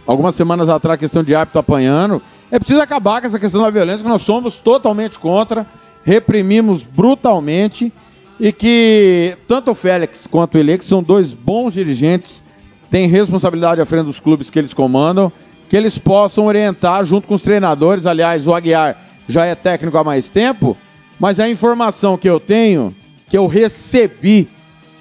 algumas semanas atrás a questão de árbitro apanhando. É preciso acabar com essa questão da violência, que nós somos totalmente contra, reprimimos brutalmente e que tanto o Félix quanto o Ele, que são dois bons dirigentes, têm responsabilidade à frente dos clubes que eles comandam, que eles possam orientar junto com os treinadores. Aliás, o Aguiar já é técnico há mais tempo, mas a informação que eu tenho, que eu recebi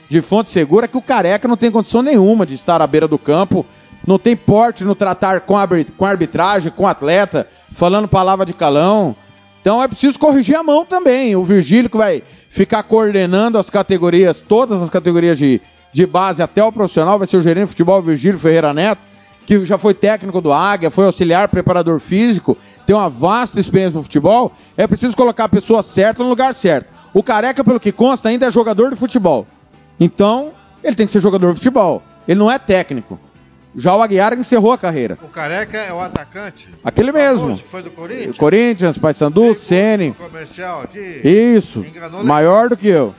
de fonte segura, é que o Careca não tem condição nenhuma de estar à beira do campo, não tem porte no tratar com, com arbitragem, com atleta, falando palavra de calão. Então é preciso corrigir a mão também. O Virgílio que vai ficar coordenando as categorias, todas as categorias de, de base até o profissional, vai ser o gerente de futebol Virgílio Ferreira Neto, que já foi técnico do Águia, foi auxiliar preparador físico, tem uma vasta experiência no futebol. É preciso colocar a pessoa certa no lugar certo. O Careca, pelo que consta, ainda é jogador de futebol. Então, ele tem que ser jogador de futebol. Ele não é técnico. Já o Aguiar encerrou a carreira. O Careca é o atacante? Aquele mesmo. Foi do Corinthians? Corinthians, Paysandu, Sene. Comercial aqui? Isso. Maior do que eu.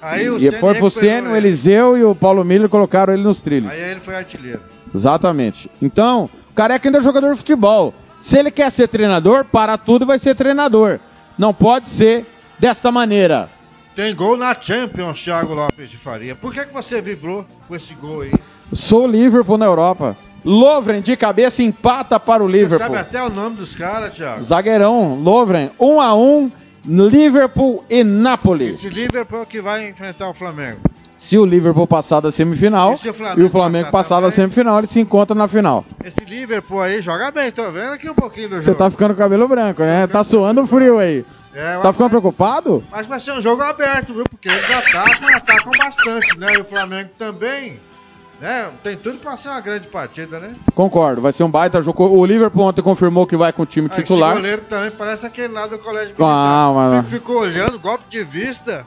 Aí o e foi pro recuperou Sene, o. Eliseu e o Paulo Miller colocaram ele nos trilhos. Aí ele foi artilheiro. Exatamente. Então, o Careca ainda é jogador de futebol. Se ele quer ser treinador, para tudo e vai ser treinador. Não pode ser desta maneira. Tem gol na Champions, Thiago Lopes de Faria. Por que, que você vibrou com esse gol aí? Sou Liverpool na Europa. Lovren de cabeça empata para o Você Liverpool. sabe até o nome dos caras, Thiago? Zagueirão, Lovren, 1 um a 1 um, Liverpool e Napoli. Esse Liverpool que vai enfrentar o Flamengo. Se o Liverpool passar da semifinal E se o Flamengo e o Flamengo passar passar da semifinal, eles se encontram na final. Esse Liverpool aí joga bem, tô vendo aqui um pouquinho do Você jogo. tá ficando com o cabelo branco, né? Tá suando frio aí. É, Tá ficando preocupado? Mas vai ser um jogo aberto, viu? Porque eles atacam atacam bastante, né? E o Flamengo também. Né? Tem tudo pra ser uma grande partida, né? Concordo, vai ser um baita jogo. O Liverpool ontem confirmou que vai com o time Ah, Esse titular. goleiro também parece aquele lá do colégio militar. Ficou olhando, golpe de vista.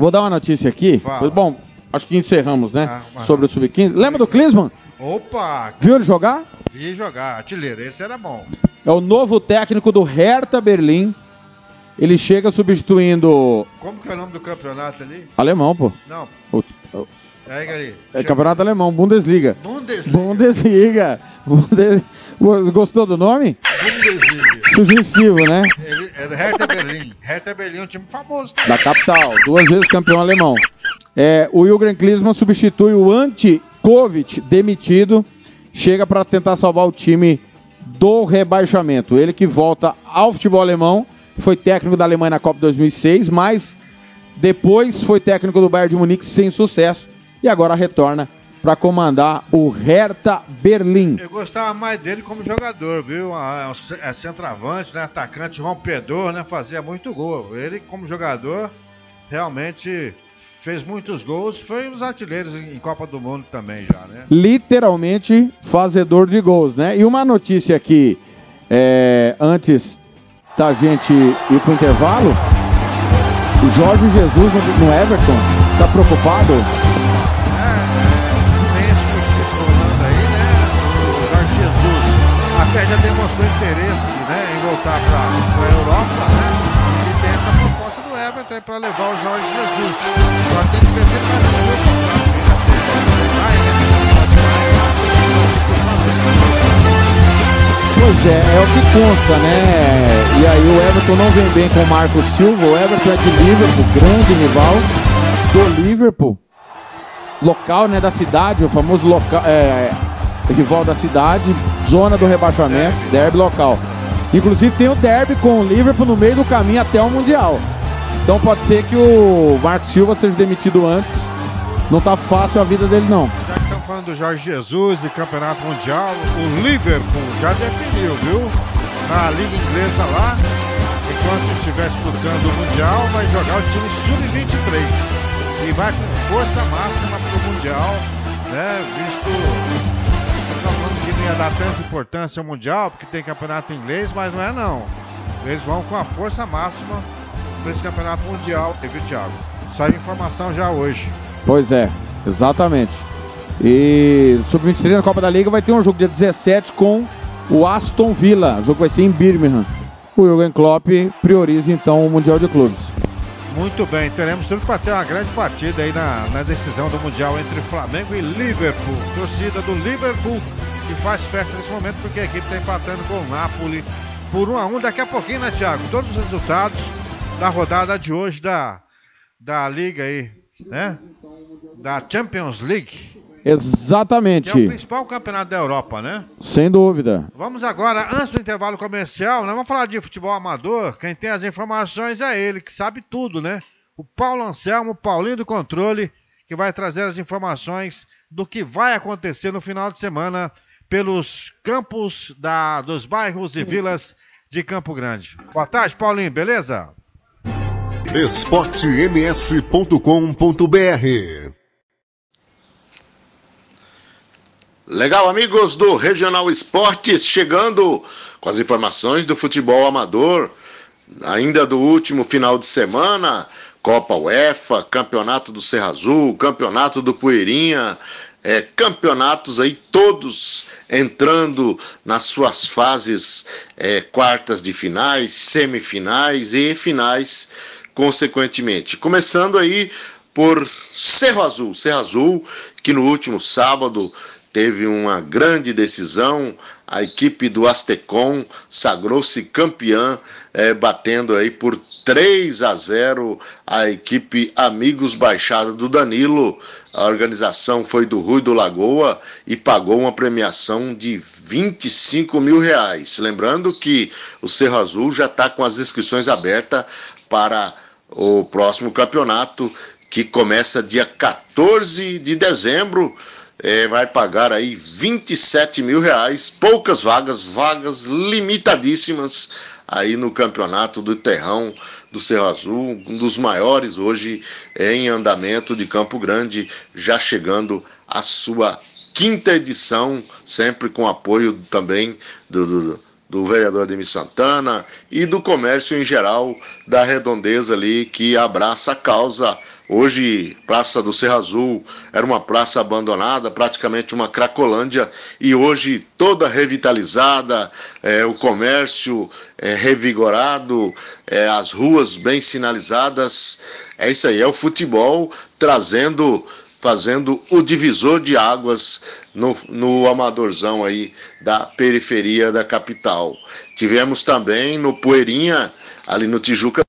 Vou dar uma notícia aqui. Fala. Bom, acho que encerramos, né? Ah, Sobre o Sub-15. Lembra do Klinsmann? Opa! Viu ele jogar? Vi jogar, artilheiro, esse era bom. É o novo técnico do Hertha Berlim. Ele chega substituindo Como que é o nome do campeonato ali? alemão, pô. Não, O- ali. é campeonato alemão, Bundesliga. Bundesliga. Bundesliga. Bundes- Gostou do nome? Bundesliga. Sugestivo, né? É do Hertha Berlim. Hertha Berlim é um time famoso. Da capital, duas vezes campeão alemão. É, o Jürgen Klinsmann substitui o Ante Kovic, demitido, chega para tentar salvar o time do rebaixamento. Ele que volta ao futebol alemão, foi técnico da Alemanha na Copa 2006, mas depois foi técnico do Bayern de Munique sem sucesso e agora retorna para comandar o Hertha Berlim. Eu gostava mais dele como jogador, viu? Ah, É centroavante, né? Atacante rompedor, né? Fazia muito gol. Ele, como jogador, realmente fez muitos gols. Foi um dos artilheiros em Copa do Mundo também já, né? Literalmente fazedor de gols, né? E uma notícia aqui, é, antes da gente ir pro intervalo, o Jorge Jesus no, Everton tá preocupado. Tem até já demonstrou interesse, né? Em voltar pra, pra Europa, né? E tem essa proposta do Everton pra levar o Jorge Jesus. Só tem que renovar o contrato. Pois é, é o que consta, né? E aí o Everton não vem bem com o Marco Silva, o Everton é de Liverpool, grande rival do Liverpool. Local, né, da cidade, o famoso local, é, rival da cidade, zona do rebaixamento, derby local. Inclusive tem o derby com o Liverpool no meio do caminho até o Mundial. Então pode ser que o Marco Silva seja demitido antes. Não tá fácil a vida dele não. Já que estamos falando do Jorge Jesus, de campeonato mundial, o Liverpool já definiu, viu? Na Liga Inglesa lá, enquanto estiver disputando o Mundial, vai jogar o time Sub-23. E vai com força máxima pro Mundial, né? Visto. Que não ia dar tanta importância ao Mundial, porque tem campeonato inglês, mas não é não. Eles vão com a força máxima para esse campeonato mundial, viu, Thiago? Saiu informação já hoje. Pois é, exatamente. E Sub-23 na Copa da Liga vai ter um jogo dia 17 com o Aston Villa. O jogo vai ser em Birmingham. O Jürgen Klopp prioriza então o Mundial de Clubes. Muito bem, teremos tudo para ter uma grande partida aí na, na decisão do Mundial entre Flamengo e Liverpool. Torcida do Liverpool que faz festa nesse momento porque a equipe está empatando com o Napoli por 1 a 1 Daqui a pouquinho, né, Thiago? Todos os resultados da rodada de hoje da, da Liga aí, né? Da Champions League. Exatamente. Que é o principal campeonato da Europa, né? Sem dúvida. Vamos agora, antes do intervalo comercial, nós vamos falar de futebol amador. Quem tem as informações é ele, que sabe tudo, né? O Paulo Anselmo, Paulinho do Controle, que vai trazer as informações do que vai acontecer no final de semana pelos campos da, dos bairros e vilas de Campo Grande. Boa tarde, Paulinho, beleza? esportems.com.br Legal, amigos do Regional Esportes, chegando com as informações do futebol amador, ainda do último final de semana, Copa UEFA, Campeonato do Serra Azul, Campeonato do Poeirinha, é, campeonatos aí todos entrando nas suas fases é, quartas de finais, semifinais e finais, consequentemente. Começando aí por Cerro Azul, Cerro Azul que no último sábado teve uma grande decisão. A equipe do Astecon sagrou-se campeã, eh, batendo aí por 3 a 0 a equipe Amigos Baixada do Danilo. A organização foi do Rui do Lagoa e pagou uma premiação de 25 mil reais. Lembrando que o Cerro Azul já está com as inscrições abertas para o próximo campeonato, que começa dia 14 de dezembro é, vai pagar aí 27 mil reais, poucas vagas, vagas limitadíssimas aí no campeonato do Terrão do Cerro Azul, um dos maiores hoje em andamento de Campo Grande, já chegando à sua quinta edição, sempre com apoio também do, do, do vereador Ademir Santana e do comércio em geral da redondeza ali que abraça a causa Hoje, Praça do Cerro Azul era uma praça abandonada, praticamente uma cracolândia, e hoje toda revitalizada, é, o comércio é, revigorado, é, as ruas bem sinalizadas. É isso aí, é o futebol trazendo, fazendo o divisor de águas no, no amadorzão aí da periferia da capital. Tivemos também no Poeirinha ali no Tijuca,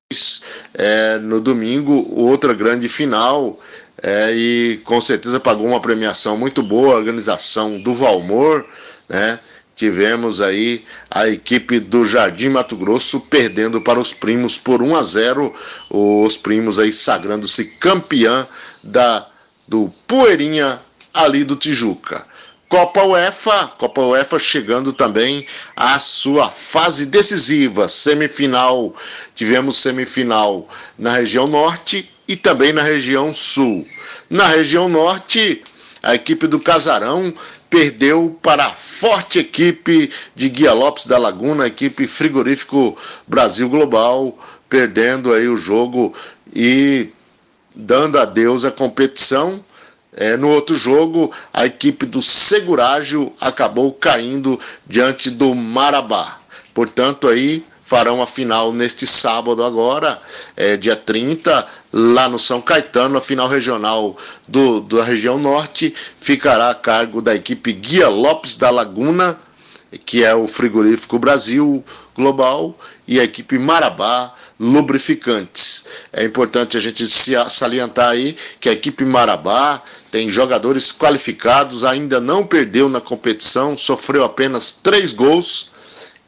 é, no domingo, outra grande final. É, e com certeza pagou uma premiação muito boa, a organização do Valmor, né, tivemos aí a equipe do Jardim Mato Grosso perdendo para os primos por 1 a 0, os primos aí sagrando-se campeã da do Poeirinha ali do Tijuca. Copa UEFA, Copa UEFA chegando também à sua fase decisiva, semifinal. Tivemos semifinal na região norte e também na região sul. Na região norte, a equipe do Casarão perdeu para a forte equipe de Guia Lopes da Laguna, equipe frigorífico Brasil Global, perdendo aí o jogo e dando adeus à competição. É, no outro jogo, a equipe do Segurágio acabou caindo diante do Marabá. Portanto, aí farão a final neste sábado agora, é, dia 30, lá no São Caetano, a final regional do, da região norte, ficará a cargo da equipe Guia Lopes da Laguna, que é o frigorífico Brasil Global, e a equipe Marabá Lubrificantes. É importante a gente salientar aí que a equipe Marabá tem jogadores qualificados, ainda não perdeu na competição, sofreu apenas três gols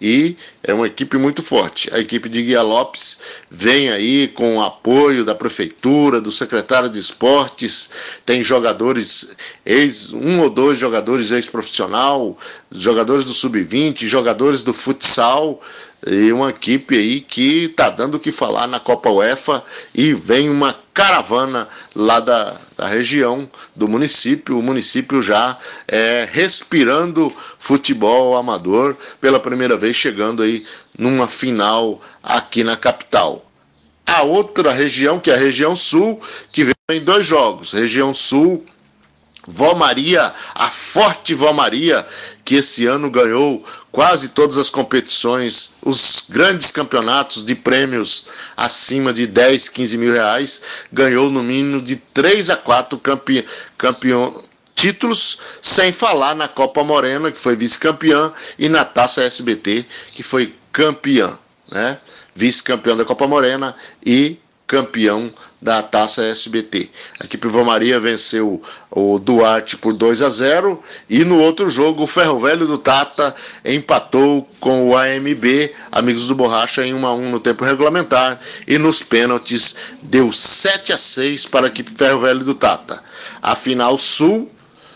e é uma equipe muito forte. A equipe de Guia Lopes vem aí com o apoio da prefeitura, do secretário de esportes, tem jogadores, ex, um ou dois jogadores ex-profissional, jogadores do sub-20, jogadores do futsal, e uma equipe aí que está dando o que falar na Copa UEFA e vem uma caravana lá da, da região do município, o município já é, respirando futebol amador pela primeira vez chegando aí numa final aqui na capital. A outra região, que é a região sul, que vem dois jogos, região sul Vó Maria, a forte Vó Maria, que esse ano ganhou quase todas as competições, os grandes campeonatos de prêmios acima de 10, 15 mil reais, ganhou no mínimo de 3 a 4 campe... campeão títulos, sem falar na Copa Morena, que foi vice-campeã, e na Taça SBT, que foi campeã, né? Vice-campeão da Copa Morena e campeão da Taça SBT. A equipe Maria venceu o Duarte por 2 a 0 e no outro jogo o Ferro Velho do Tata empatou com o AMB, Amigos do Borracha, em 1 a 1 no tempo regulamentar e nos pênaltis deu 7 a 6 para a equipe Ferro Velho do Tata. A final sul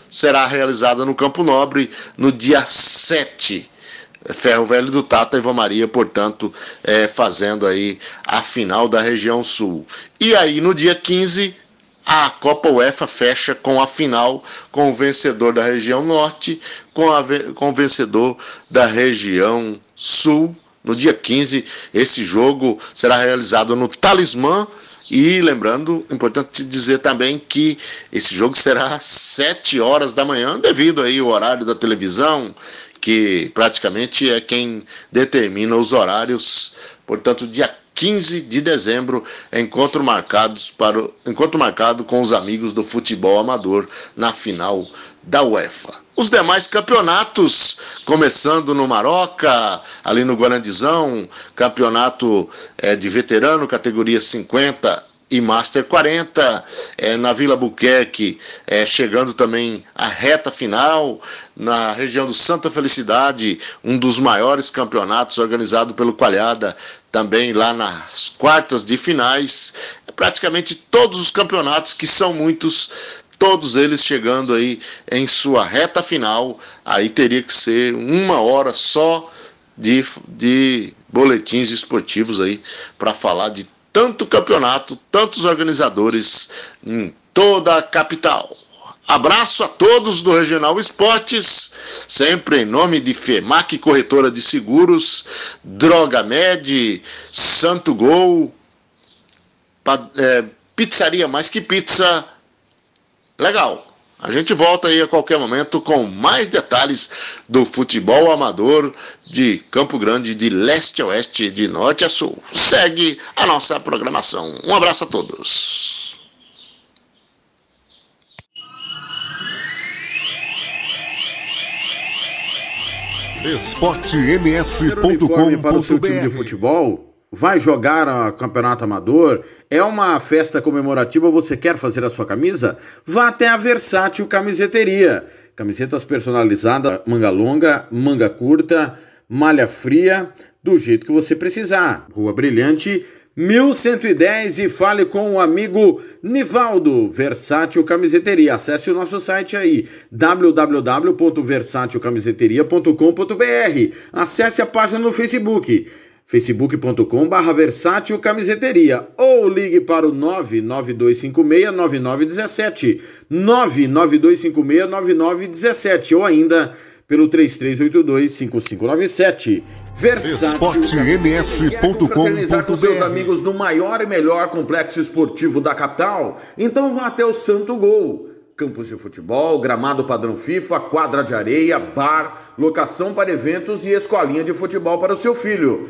será realizada no Campo Nobre no dia 7 Ferro Velho do Tata e Maria, portanto, é, fazendo aí a final da região sul. E aí, no dia 15, a Copa UEFA fecha com a final, com o vencedor da região norte, com, a, com o vencedor da região sul. No dia 15, esse jogo será realizado no Talismã. E lembrando, importante dizer também que esse jogo será às 7 horas da manhã, devido aí ao horário da televisão que praticamente é quem determina os horários. Portanto, dia 15 de dezembro, encontro, marcados para encontro marcado com os amigos do futebol amador na final da UEFA. Os demais campeonatos, começando no Maroca, ali no Guarandizão, campeonato é, de veterano, categoria 50 e Master 40, é, na Vila Buquerque, é, chegando também à reta final, na região do Santa Felicidade, um dos maiores campeonatos organizado pelo Coalhada, também lá nas quartas de finais, praticamente todos os campeonatos, que são muitos, todos eles chegando aí em sua reta final, aí teria que ser uma hora só de, de boletins esportivos aí para falar de tanto campeonato, tantos organizadores em toda a capital. Abraço a todos do Regional Esportes, sempre em nome de FEMAC Corretora de Seguros, Droga Med, Santo Gol, é, Pizzaria Mais Que Pizza. Legal. A gente volta aí a qualquer momento com mais detalhes do futebol amador de Campo Grande, de leste a oeste, de norte a sul. Segue a nossa programação. Um abraço a todos. esportems.com.br para o seu time de futebol? Vai jogar a campeonato amador, é uma festa comemorativa, você quer fazer a sua camisa? Vá até a Versátil Camiseteria. Camisetas personalizadas, manga longa, manga curta, malha fria, do jeito que você precisar. Rua Brilhante, 1110 e fale com o amigo Nivaldo, Versátil Camiseteria. Acesse o nosso site aí, www.versatilcamiseteria.com.br. Acesse a página no Facebook facebook.com barra versátil camiseteria ou ligue para o 99256-9917 99256-9917 ou ainda pelo 3382-5597 Esportems.com.br com seus amigos no maior e melhor complexo esportivo da capital? Então vá até o Santo Gol. Campos de futebol, gramado padrão FIFA, quadra de areia, bar, locação para eventos e escolinha de futebol para o seu filho.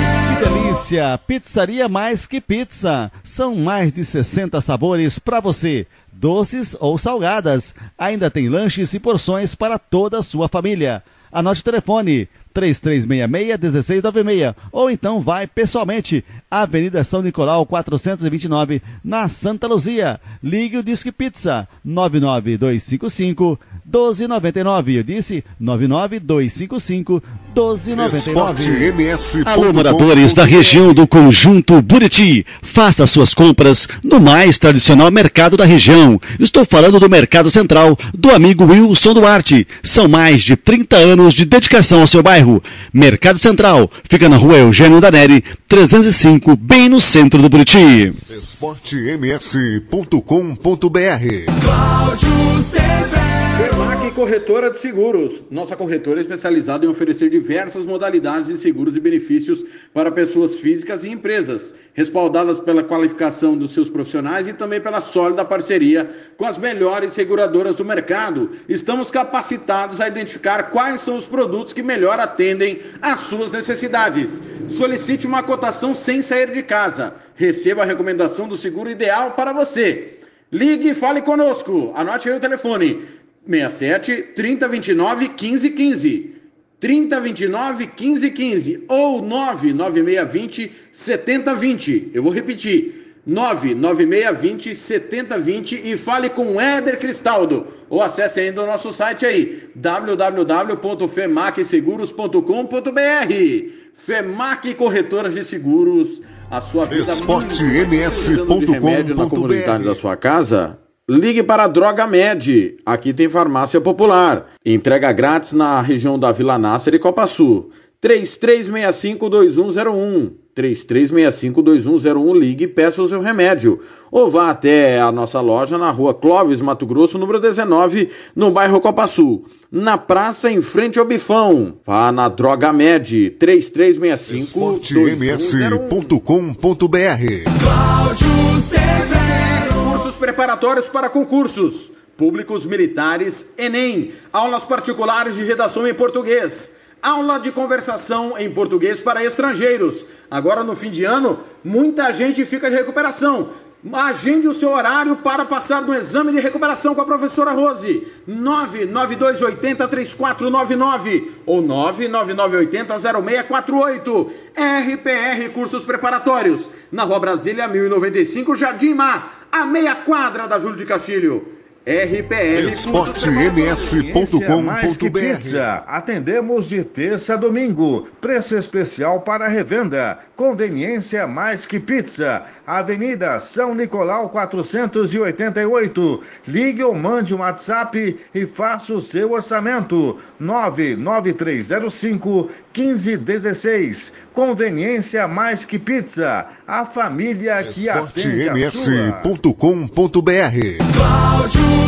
Delícia! Pizzaria mais que pizza. São mais de 60 sabores para você, doces ou salgadas. Ainda tem lanches e porções para toda a sua família. Anote o telefone 3366-1696 ou então vai pessoalmente Avenida São Nicolau 429 na Santa Luzia. Ligue o Disque Pizza 99255 1299. Eu disse 99255 1299. Alô, moradores da região do Conjunto Buriti, faça suas compras no mais tradicional mercado da região. Estou falando do Mercado Central, do amigo Wilson Duarte. São mais de 30 anos de dedicação ao seu bairro. Mercado Central, fica na rua Eugênio Daneri, 305, bem no centro do Buriti. esportems.com.br Cláudio Corretora de Seguros. Nossa corretora é especializada em oferecer diversas modalidades de seguros e benefícios para pessoas físicas e empresas, respaldadas pela qualificação dos seus profissionais e também pela sólida parceria com as melhores seguradoras do mercado. Estamos capacitados a identificar quais são os produtos que melhor atendem às suas necessidades. Solicite uma cotação sem sair de casa. Receba a recomendação do seguro ideal para você. Ligue e fale conosco. Anote aí o telefone: 67 3029 1515. 3029 1515 ou 99620 7020. Eu vou repetir. 99620 7020 e fale com o Éder Cristaldo. Ou acesse ainda o nosso site aí www.femacseguros.com.br Femac Corretoras de Seguros a sua vida esportems.com.br de remédio na comunidade da sua casa Ligue para a Droga Med. Aqui tem farmácia popular. Entrega grátis na região da Vila Nácer e Copa Sul. 3365-2101. 3365-2101. Ligue e peça o seu remédio. Ou vá até a nossa loja na rua Clóvis, Mato Grosso, número 19, no bairro Copa Sul. Na praça, em frente ao Bifão. Vá na Droga Med. 3365-2101. esportems.com.br Cláudio preparatórios para concursos públicos militares, Enem, aulas particulares de redação em português, aula de conversação em português para estrangeiros. Agora no fim de ano, muita gente fica de recuperação. Agende o seu horário para passar no exame de recuperação com a professora Rose. 992803499 ou 999800648. RPR Cursos Preparatórios. Na Rua Brasília 1095, Jardim Mar, a meia quadra da Júlio de Castilho. Pizza. Atendemos de terça a domingo. Preço especial para revenda. Conveniência mais que pizza. Avenida São Nicolau 488. Ligue ou mande um WhatsApp e faça o seu orçamento. 99305 1516. Conveniência mais que pizza. A família que atende a sua. esportems.com.br Cláudio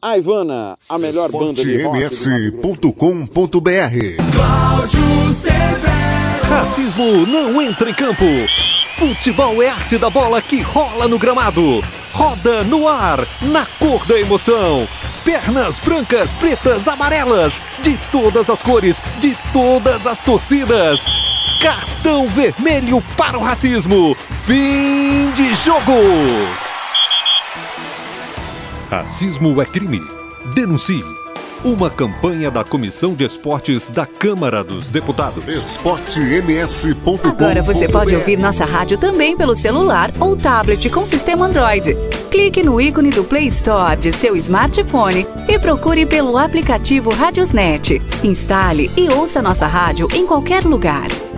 A Ivana, a melhor banda de Severo. Racismo não entra em campo. Futebol é arte da bola que rola no gramado. Roda no ar, na cor da emoção. Pernas brancas, pretas, amarelas, de todas as cores, de todas as torcidas. Cartão vermelho para o racismo. Fim de jogo. Racismo é crime. Denuncie. Uma campanha da Comissão de Esportes da Câmara dos Deputados. esportems.com.br Agora você pode ouvir nossa rádio também pelo celular ou tablet com sistema Android. Clique no ícone do Play Store de seu smartphone e procure pelo aplicativo Radiosnet. Instale e ouça nossa rádio em qualquer lugar.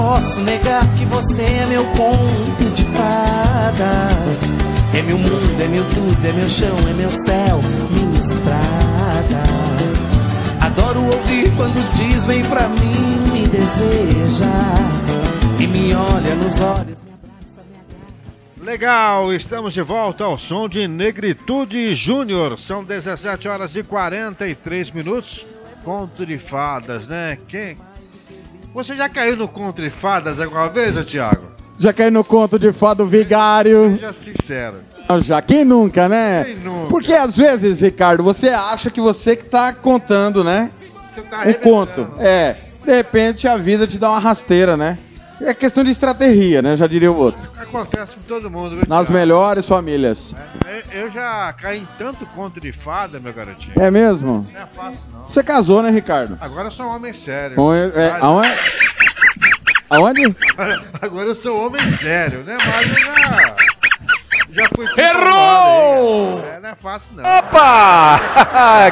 Posso negar que você é meu conto de fadas. É meu mundo, é meu tudo, é meu chão, é meu céu, minha estrada. Adoro ouvir quando diz vem pra mim, me deseja e me olha nos olhos. Legal, estamos de volta ao som de Negritude Júnior. São 17 horas e 43 minutos. Conto de fadas, né? Quem? Você já caiu no conto de fadas alguma vez, ô Thiago? Já caiu no conto de fado vigário. Seja sincero. Já, quem nunca, né? Quem nunca? Porque às vezes, Ricardo, você acha que você que tá contando, né? Você tá Um conto. É. De repente a vida te dá uma rasteira, né? É questão de estratégia, né? Já diria o outro. Acontece com todo mundo, viu, Nas melhores famílias. Eu- Eu já caí em tanto conto de fada, meu garotinho. É mesmo? Não é fácil, não. Você casou, né, Ricardo? Agora eu sou um homem sério. Onde? É, aonde? Aonde? Agora eu sou um homem sério, né? Mas eu já. Já fui. Errou! É, não é fácil, não. Opa!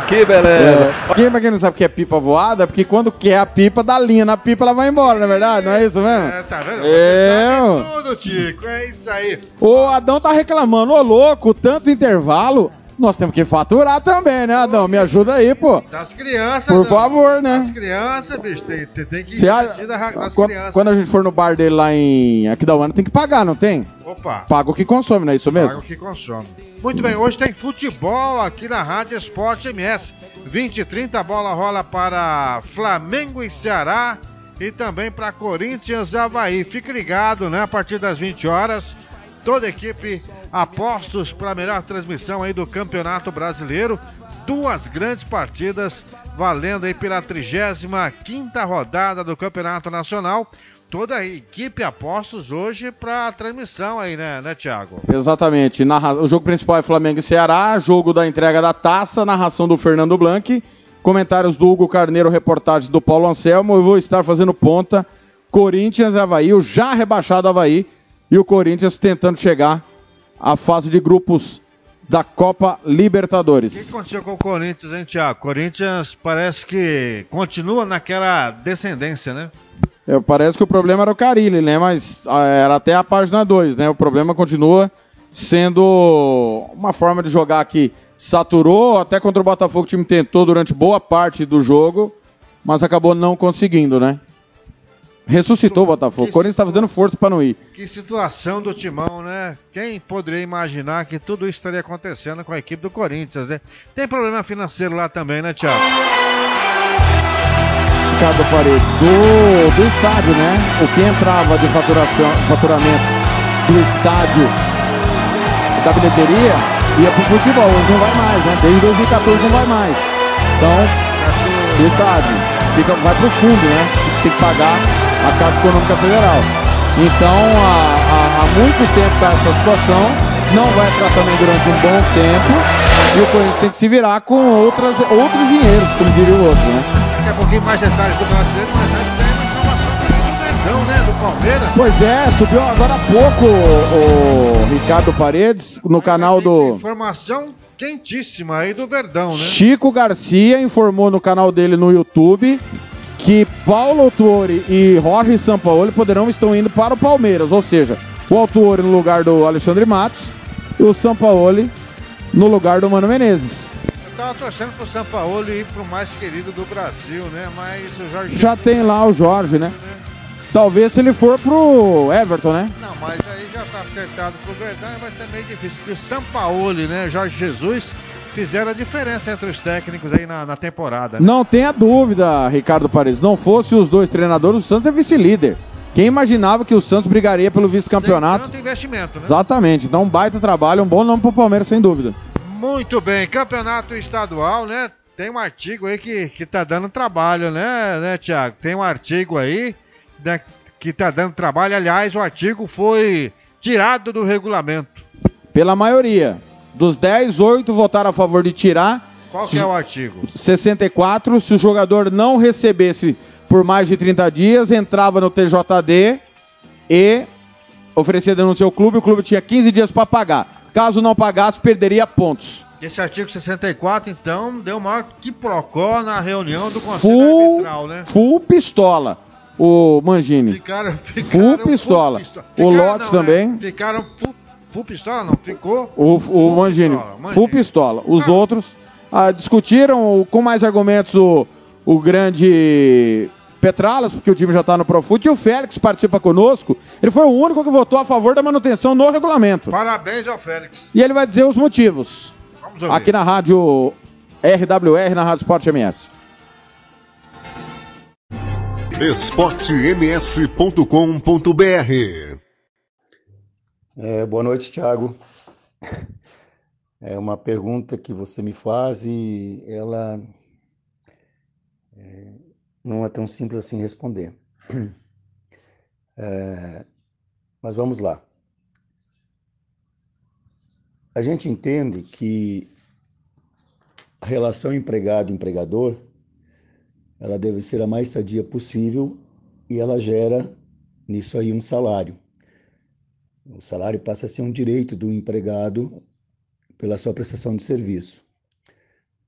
que beleza. Quem, pra quem não sabe o que é pipa voada, é porque quando quer a pipa, dá linha na pipa, ela vai embora, não é verdade? Não é isso mesmo? É, tá vendo? Eu. Tudo, Tico, é isso aí. O Adão tá reclamando, ô louco, tanto intervalo. Nós temos que faturar também, né, Adão? Me ajuda aí, pô. Das crianças. Por não. favor, né? Das crianças, bicho, tem, tem, tem que investir na- nas Quando, crianças. quando a gente for no bar dele lá em Aquidauana, tem que pagar, não tem? Opa. Paga o que consome, não é isso mesmo? Paga o que consome. Muito bem, hoje tem futebol aqui na Rádio Esporte MS. 20 e 30, a bola rola para Flamengo e Ceará e também para Corinthians e Havaí. Fique ligado, né? A partir das 20 horas, toda a equipe apostos para a melhor transmissão aí do Campeonato Brasileiro. Duas grandes partidas valendo aí pela 35ª rodada do Campeonato Nacional. Toda a equipe apostos hoje para a transmissão aí, né, né, Thiago? Exatamente. Narra- O jogo principal é Flamengo e Ceará, jogo da entrega da taça, narração do Fernando Blanc, comentários do Hugo Carneiro, reportagem do Paulo Anselmo. Eu vou estar fazendo ponta Corinthians e Havaí, o já rebaixado Havaí, e o Corinthians tentando chegar à fase de grupos da Copa O que Libertadores. aconteceu com o Corinthians, hein, Thiago? Corinthians parece que continua naquela descendência, né? É, parece que o problema era o Carilli, né? Mas ah, era até a página 2, né? O problema continua sendo uma forma de jogar que saturou, até contra o Botafogo o time tentou durante boa parte do jogo, mas acabou não conseguindo, né? Ressuscitou o Botafogo. O Corinthians tá fazendo força para não ir. Que situação do timão, né? Quem poderia imaginar que tudo isso estaria acontecendo com a equipe do Corinthians, né? Tem problema financeiro lá também, né, Thiago? Ricardo Paredes, do, do estádio, né? O que entrava de faturação, faturamento do estádio da bilheteria ia pro futebol, hoje não vai mais, né? Desde 2014 não vai mais. Então, o estádio fica, vai pro fundo, né? Tem que pagar a Caixa Econômica Federal. Então, há, há, há muito tempo está essa situação, não vai entrar também durante um bom tempo, e o Corinthians tem que se virar com outras, outros dinheiros, como diria o outro, né? Daqui a pouquinho mais detalhes do brasileiro, mas antes tem uma informação também do Verdão, né? Do Palmeiras. Pois é, subiu agora há pouco o, o Ricardo Paredes no canal do Informação quentíssima aí do Verdão, né? Chico Garcia informou no canal dele no YouTube que Paulo Autuori e Jorge Sampaoli poderão estão indo para o Palmeiras, ou seja, o Autuori no lugar do Alexandre Matos e o Sampaoli no lugar do Mano Menezes. Eu tava torcendo pro São Paulo ir pro mais querido do Brasil, né? Mas o Jorge. Já tem lá o Jorge, né? Talvez se ele for pro Everton, né? Não, mas aí já tá acertado pro Verdão e vai ser meio difícil. Porque o São Paulo, né? Jorge Jesus fizeram a diferença entre os técnicos aí na, na temporada. né? Não tenha dúvida, Ricardo Paredes. Não fosse os dois treinadores, o Santos é vice-líder. Quem imaginava que o Santos brigaria pelo vice-campeonato? Tanto investimento, né? Exatamente. Então, um baita trabalho, um bom nome pro Palmeiras, sem dúvida. Muito bem, campeonato estadual, né? Tem um artigo aí que, que tá dando trabalho, né, né, Tiago? Tem um artigo aí né, que tá dando trabalho. Aliás, o artigo foi tirado do regulamento. Pela maioria. Dos 10, 8 votaram a favor de tirar. Qual que é o artigo? 64, se o jogador não recebesse por mais de 30 dias, entrava no TJD e oferecia denúncia ao clube, o clube tinha 15 dias para pagar. Caso não pagasse, perderia pontos. Esse artigo 64, então, deu maior que procó na reunião do Conselho Full, Arbitral, né? full pistola, o Mangini. Ficaram, Full ficaram pistola. pistola. O Ficaram, Lote não, também. né? Ficaram full, full pistola, não. Ficou O, o Mangini, pistola, full pistola. Os outros ah, discutiram com mais argumentos o, o grande Petralas, porque o time já está no Profut, e o Félix participa conosco. Ele foi o único que votou a favor da manutenção no regulamento. Parabéns ao Félix. E ele vai dizer os motivos. Vamos ouvir. Aqui na rádio RWR, na Rádio Sport MS. esportems.com.br É, boa noite, Thiago. É uma pergunta que você me faz e ela é, não é tão simples assim responder. É, mas vamos lá. A gente entende que a relação empregado-empregador ela deve ser a mais sadia possível e ela gera nisso aí um salário. O salário passa a ser um direito do empregado pela sua prestação de serviço.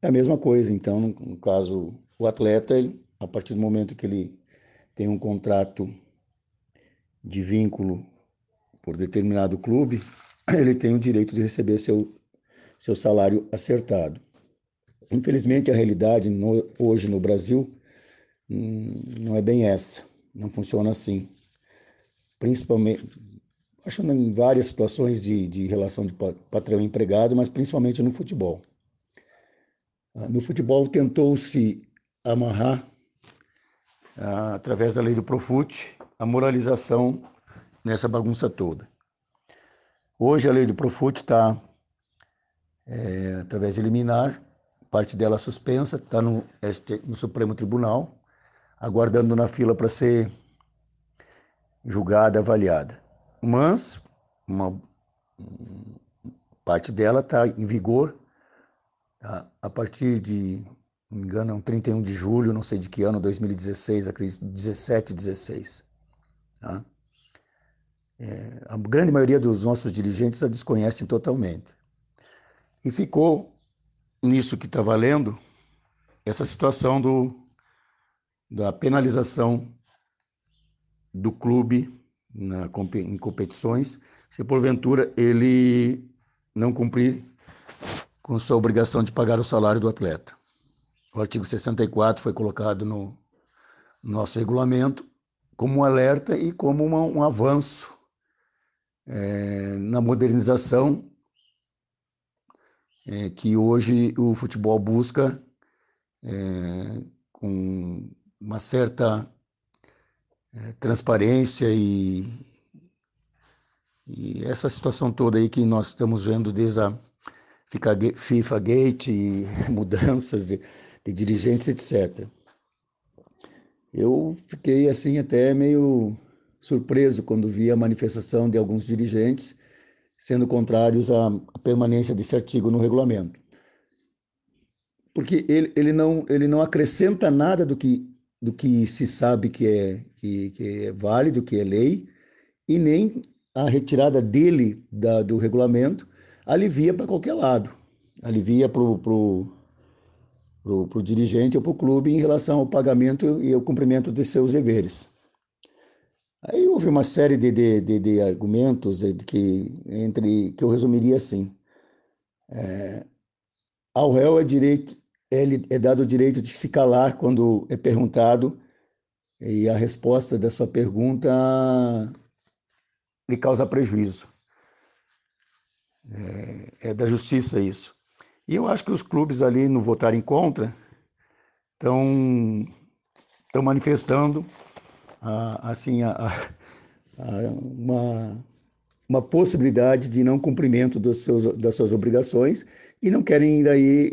É a mesma coisa, então, no, caso, o atleta, ele, a partir do momento que ele tem um contrato de vínculo por determinado clube, ele tem o direito de receber seu, seu salário acertado. Infelizmente, a realidade no, hoje no Brasil hum, não é bem essa, não funciona assim. Principalmente, acho em várias situações de, de relação de pa- patrão e empregado, mas principalmente no futebol. Ah, No futebol tentou-se amarrar, ah, através da lei do Profut, a moralização nessa bagunça toda. Hoje a lei do Profut está, é, através de liminar, parte dela suspensa, está no, no Supremo Tribunal, aguardando na fila para ser julgada, avaliada. Mas uma parte dela está em vigor a, a partir de, não me engano, é um 31 de julho, não sei de que ano, 2016, acredito, 17, 16. Tá? É, a grande maioria dos nossos dirigentes a desconhecem totalmente. E ficou nisso que está valendo essa situação do, da penalização do clube na, em competições, se porventura ele não cumprir com sua obrigação de pagar o salário do atleta. O artigo 64 foi colocado no nosso regulamento como um alerta e como uma- um avanço é, na modernização é, que hoje o futebol busca é, com uma certa é, transparência e, e essa situação toda aí que nós estamos vendo desde a FIFA Gate e mudanças de, de dirigentes, etc. Eu fiquei assim até meio surpreso quando vi a manifestação de alguns dirigentes sendo contrários à permanência desse artigo no regulamento. Porque ele, ele, não, ele não acrescenta nada do que, do que se sabe que é, que, que é válido, que é lei, e nem a retirada dele da, do regulamento alivia para qualquer lado. Alivia para o pro, pro, pro dirigente ou para o clube em relação ao pagamento e ao cumprimento de seus deveres. Aí houve uma série de, de, de, de argumentos que, entre, que eu resumiria assim. É, ao réu é, direito, é, é dado o direito de se calar quando é perguntado e a resposta da sua pergunta lhe causa prejuízo. É, é da justiça isso. E eu acho que os clubes ali no votarem contra estão estão manifestando assim, a, a, uma, uma possibilidade de não cumprimento dos seus, das suas obrigações e não querem daí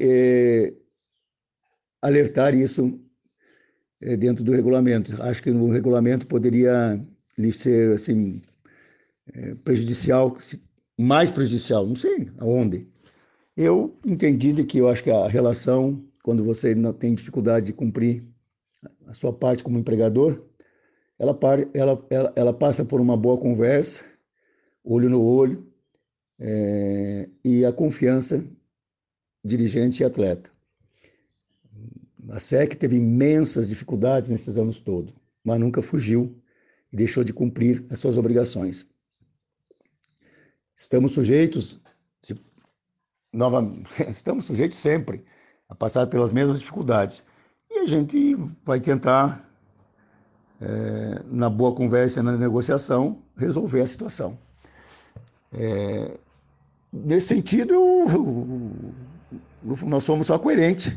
alertar isso é, dentro do regulamento. Acho que no regulamento poderia lhe ser assim é, prejudicial, mais prejudicial, não sei aonde. Eu entendi de que eu acho que a relação, quando você não tem dificuldade de cumprir a sua parte como empregador, ela, ela, ela, ela passa por uma boa conversa, olho no olho, é, e a confiança dirigente e atleta. A SEC teve imensas dificuldades nesses anos todos, mas nunca fugiu e deixou de cumprir as suas obrigações. Estamos sujeitos, nova, estamos sujeitos sempre a passar pelas mesmas dificuldades. E a gente vai tentar é, na boa conversa, na negociação, resolver a situação. É, nesse sentido, eu, eu, nós fomos só coerentes,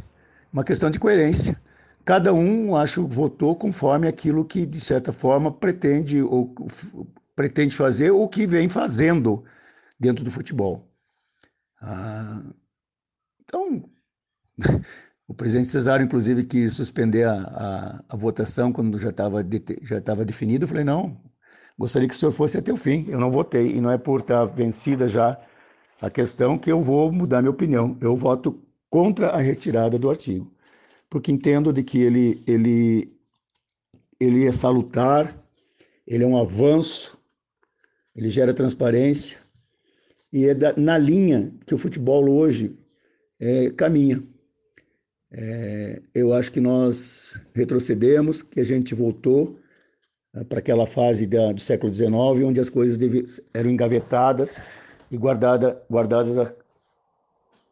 uma questão de coerência. Cada um, acho, votou conforme aquilo que, de certa forma, pretende ou pretende fazer ou que vem fazendo dentro do futebol. Ah, então, O presidente Cesário, inclusive, quis suspender a, a, a votação quando já estava já tava definido. Eu falei, não, gostaria que o senhor fosse até o fim. Eu não votei, e não é por estar vencida já a questão que eu vou mudar minha opinião. Eu voto contra a retirada do artigo, porque entendo de que ele, ele, ele é salutar, ele é um avanço, ele gera transparência, e é da, na linha que o futebol hoje é, caminha. É, eu acho que nós retrocedemos, que a gente voltou é, para aquela fase da, do século XIX, onde as coisas deviam, eram engavetadas e guardada, guardadas a,